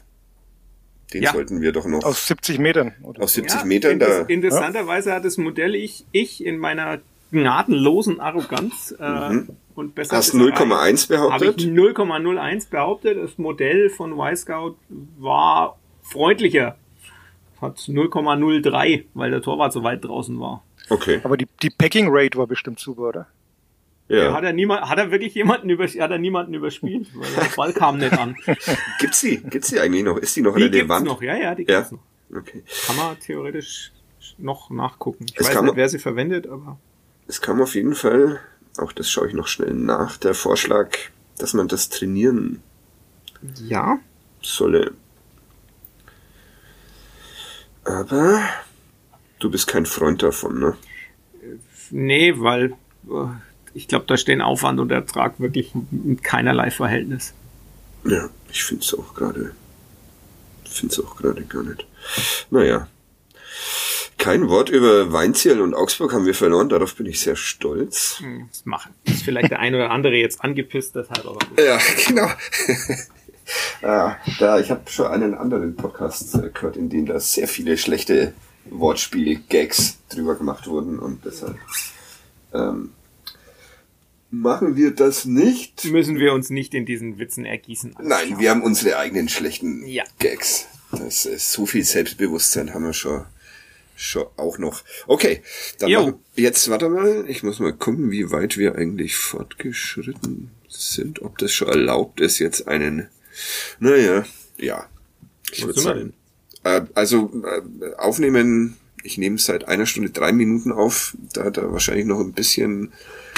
Den Ja. sollten wir doch noch Aus 70 Metern. Oder? aus 70 Ja, Metern da. inter- Interessanterweise hat das Modell ich, ich in meiner gnadenlosen Arroganz äh, und besser Mhm. Hast Wisserei 0,1 behauptet? Habe ich 0,01 behauptet. Das Modell von Y-Scout war freundlicher. Hat 0,03, weil der Torwart so weit draußen war. Okay. Aber die, die Packing Rate war bestimmt super, oder? Ja. Hat er niemand, hat er wirklich jemanden über, hat er niemanden überspielt? Weil der Ball kam nicht an. Gibt's die? Gibt's die eigentlich noch? Ist die noch Die gibt's relevant? noch, ja, ja, die Ja. gibt's noch. Okay. Kann man theoretisch noch nachgucken. Ich Es weiß nicht, wer sie verwendet, aber Es kam auf jeden Fall, auch das schaue ich noch schnell nach, der Vorschlag, dass man das trainieren ja. solle. Aber du bist kein Freund davon, ne? Nee, weil äh, ich glaube, da stehen Aufwand und Ertrag wirklich in keinerlei Verhältnis. Ja, ich find's auch gerade, find's auch gerade gar nicht. Naja. Kein Wort über Weinziel und Augsburg haben wir verloren, darauf bin ich sehr stolz. Hm, Das machen. Ist vielleicht der ein oder andere jetzt angepisst, deshalb aber gut. Ja, genau. Ja, da, ich habe schon einen anderen Podcast äh, gehört, in dem da sehr viele schlechte Wortspiele, Gags drüber gemacht wurden und deshalb ähm, machen wir das nicht. Müssen wir uns nicht in diesen Witzen ergießen. Nein, wir haben unsere eigenen schlechten Ja. Gags. Das ist so viel Selbstbewusstsein haben wir schon, schon auch noch. Okay, dann Jo. machen, jetzt warte mal, ich muss mal gucken, wie weit wir eigentlich fortgeschritten sind, ob das schon erlaubt ist, jetzt einen, naja, ja. Ich Wo würde sagen, äh, also äh, aufnehmen, ich nehme seit einer Stunde drei Minuten auf, da hat er wahrscheinlich noch ein bisschen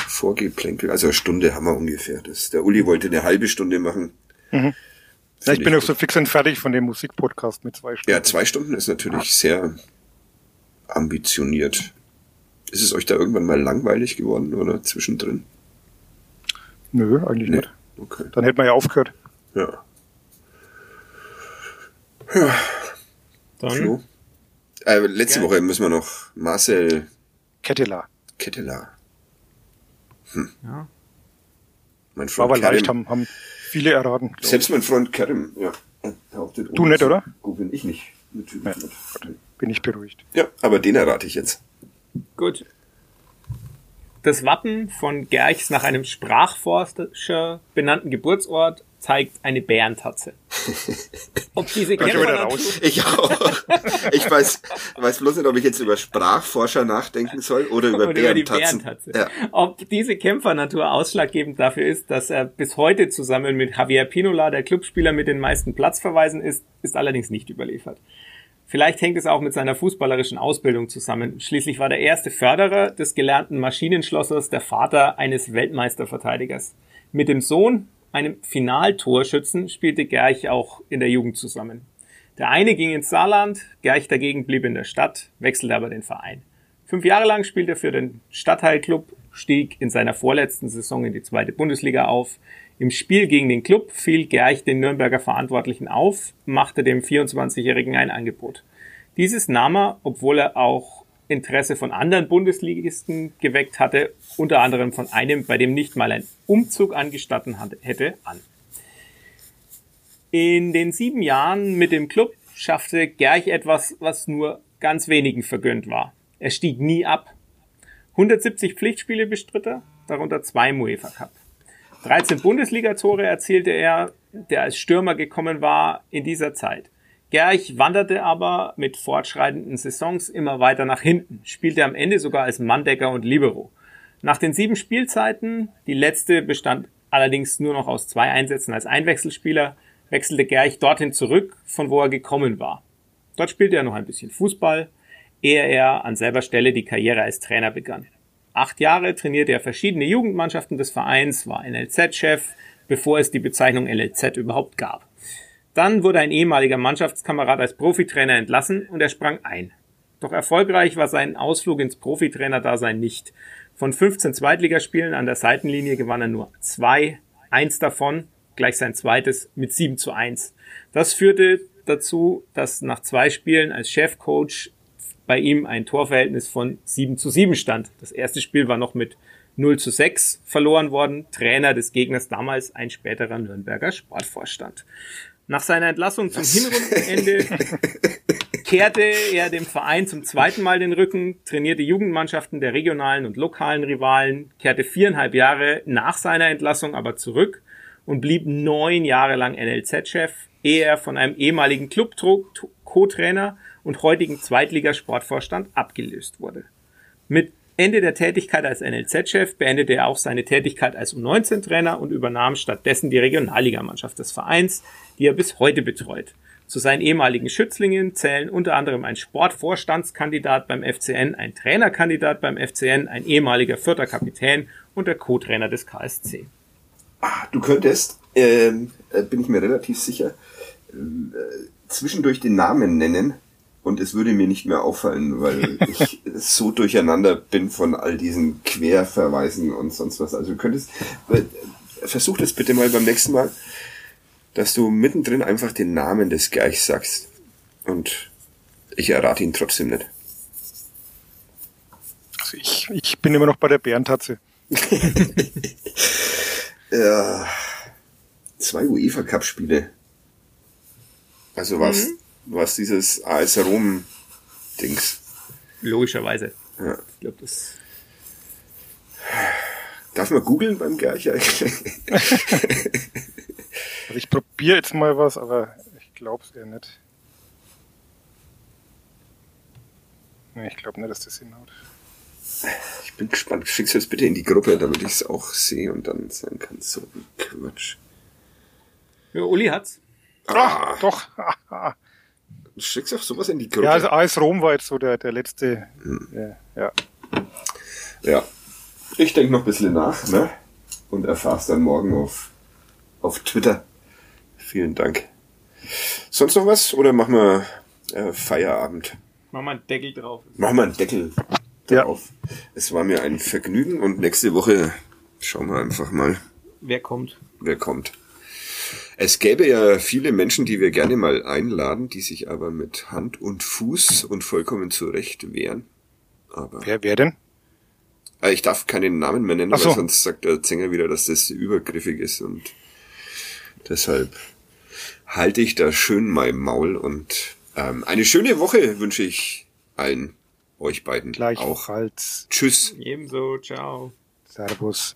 Vorgeplänkel, also eine Stunde haben wir ungefähr. Das, der Uli wollte eine halbe Stunde machen. Ja, Find ich bin auch so fix und fertig von dem Musikpodcast mit zwei Stunden. Ja, zwei Stunden ist natürlich sehr ambitioniert. Ist es euch da irgendwann mal langweilig geworden oder zwischendrin? Nö, eigentlich Nee. nicht. Okay. Dann hätten wir ja aufgehört. Ja. Dann, Flo? Äh, letzte Geil. Woche müssen wir noch Marcel Ketteler. Ketteler. ja. Mein War Freund aber leicht, Karim. haben, haben viele erraten. Selbst mein Freund Karim, ja. behauptet, Du nicht, oder? Oh, bin ich nicht. Natürlich Ja. nicht. Bin ich beruhigt. Ja, aber den errate ich jetzt. Gut. Das Wappen von Gerchs nach einem Sprachforscher benannten Geburtsort zeigt eine Bärentatze. Ob diese Kämpfernatur- raus. Ich auch. Ich weiß, weiß bloß nicht, ob ich jetzt über Sprachforscher nachdenken soll oder über oder über die Bärentatzen. Bärentatze. Ja. Ob diese Kämpfernatur ausschlaggebend dafür ist, dass er bis heute zusammen mit Javier Pinola der Clubspieler mit den meisten Platzverweisen ist, ist allerdings nicht überliefert. Vielleicht hängt es auch mit seiner fußballerischen Ausbildung zusammen. Schließlich war der erste Förderer des gelernten Maschinenschlossers der Vater eines Weltmeisterverteidigers. Mit dem Sohn, einem Finaltorschützen, spielte Gerch auch in der Jugend zusammen. Der eine ging ins Saarland, Gerch dagegen blieb in der Stadt, wechselte aber den Verein. Fünf Jahre lang spielte er für den Stadtteilclub stieg in seiner vorletzten Saison in die zweite Bundesliga auf. Im Spiel gegen den Club fiel Gerch den Nürnberger Verantwortlichen auf, machte dem 24-Jährigen ein Angebot. Dieses nahm er, obwohl er auch Interesse von anderen Bundesligisten geweckt hatte, unter anderem von einem, bei dem nicht mal ein Umzug angestatten hätte, an. In den sieben Jahren mit dem Club schaffte Gerch etwas, was nur ganz wenigen vergönnt war. Er stieg nie ab. 170 Pflichtspiele bestritt er, darunter zwei UEFA Cup. 13 Bundesliga-Tore erzielte er, der als Stürmer gekommen war in dieser Zeit. Gerch wanderte aber mit fortschreitenden Saisons immer weiter nach hinten, spielte am Ende sogar als Manndecker und Libero. Nach den sieben Spielzeiten, die letzte bestand allerdings nur noch aus zwei Einsätzen als Einwechselspieler, wechselte Gerch dorthin zurück, von wo er gekommen war. Dort spielte er noch ein bisschen Fußball, ehe er an selber Stelle die Karriere als Trainer begann. Acht Jahre trainierte er verschiedene Jugendmannschaften des Vereins, war NLZ-Chef, bevor es die Bezeichnung NLZ überhaupt gab. Dann wurde ein ehemaliger Mannschaftskamerad als Profitrainer entlassen und er sprang ein. Doch erfolgreich war sein Ausflug ins Profitrainer-Dasein nicht. Von 15 Zweitligaspielen an der Seitenlinie gewann er nur zwei, eins davon, gleich sein zweites, mit 7 zu 1. Das führte dazu, dass nach zwei Spielen als Chefcoach bei ihm ein Torverhältnis von 7 zu 7 stand. Das erste Spiel war noch mit 0 zu 6 verloren worden. Trainer des Gegners damals ein späterer Nürnberger Sportvorstand. Nach seiner Entlassung zum Hinrundenende kehrte er dem Verein zum zweiten Mal den Rücken, trainierte Jugendmannschaften der regionalen und lokalen Rivalen, kehrte viereinhalb Jahre nach seiner Entlassung aber zurück und blieb neun Jahre lang NLZ-Chef, ehe er von einem ehemaligen Club-Co-Trainer und heutigen Zweitligasportvorstand abgelöst wurde. Mit Ende der Tätigkeit als NLZ-Chef beendete er auch seine Tätigkeit als U19-Trainer und übernahm stattdessen die Regionalligamannschaft des Vereins, die er bis heute betreut. Zu seinen ehemaligen Schützlingen zählen unter anderem ein Sportvorstandskandidat beim FCN, ein Trainerkandidat beim FCN, ein ehemaliger vierter Kapitän und der Co-Trainer des KSC. Ah, du könntest, ähm, äh, bin ich mir relativ sicher, äh, zwischendurch den Namen nennen und es würde mir nicht mehr auffallen, weil ich so durcheinander bin von all diesen Querverweisen und sonst was. Also du könntest, versuch das bitte mal beim nächsten Mal, dass du mittendrin einfach den Namen des Gleichs sagst. Und ich errate ihn trotzdem nicht. Also ich, ich bin immer noch bei der Bärentatze. ja, zwei UEFA Cup Spiele. Also was? Mhm was dieses AS Rom Dings. Logischerweise. Ja. Ich glaube, das. Darf man googeln beim Gercher? also ich probiere jetzt mal was, aber ich glaube es eher nicht. Nee, ich glaube nicht, dass das hinhaut. Ich bin gespannt. Schickst du es bitte in die Gruppe, damit ich es auch sehe und dann sagen kann, so ein Quatsch. Ja, Uli hat's. Ah, doch. Du schickst auch sowas in die Gruppe. Ja, also AS Rom war jetzt so der, der letzte. Hm. Ja. Ja. Ich denke noch ein bisschen nach, ne? Und erfahr's dann morgen auf, auf Twitter. Vielen Dank. Sonst noch was? Oder machen wir äh, Feierabend? Machen wir einen Deckel drauf. Machen wir einen Deckel drauf. Ja. Es war mir ein Vergnügen und nächste Woche schauen wir einfach mal. Wer kommt? Wer kommt. Es gäbe ja viele Menschen, die wir gerne mal einladen, die sich aber mit Hand und Fuß und vollkommen zurecht wehren. Aber wer, wer denn? Ah, ich darf keinen Namen mehr nennen, so. weil sonst sagt der Sänger wieder, dass das übergriffig ist und deshalb halte ich da schön mein Maul und ähm, eine schöne Woche wünsche ich allen euch beiden Gleichfalls. auch. Tschüss. Ebenso, ciao. Servus.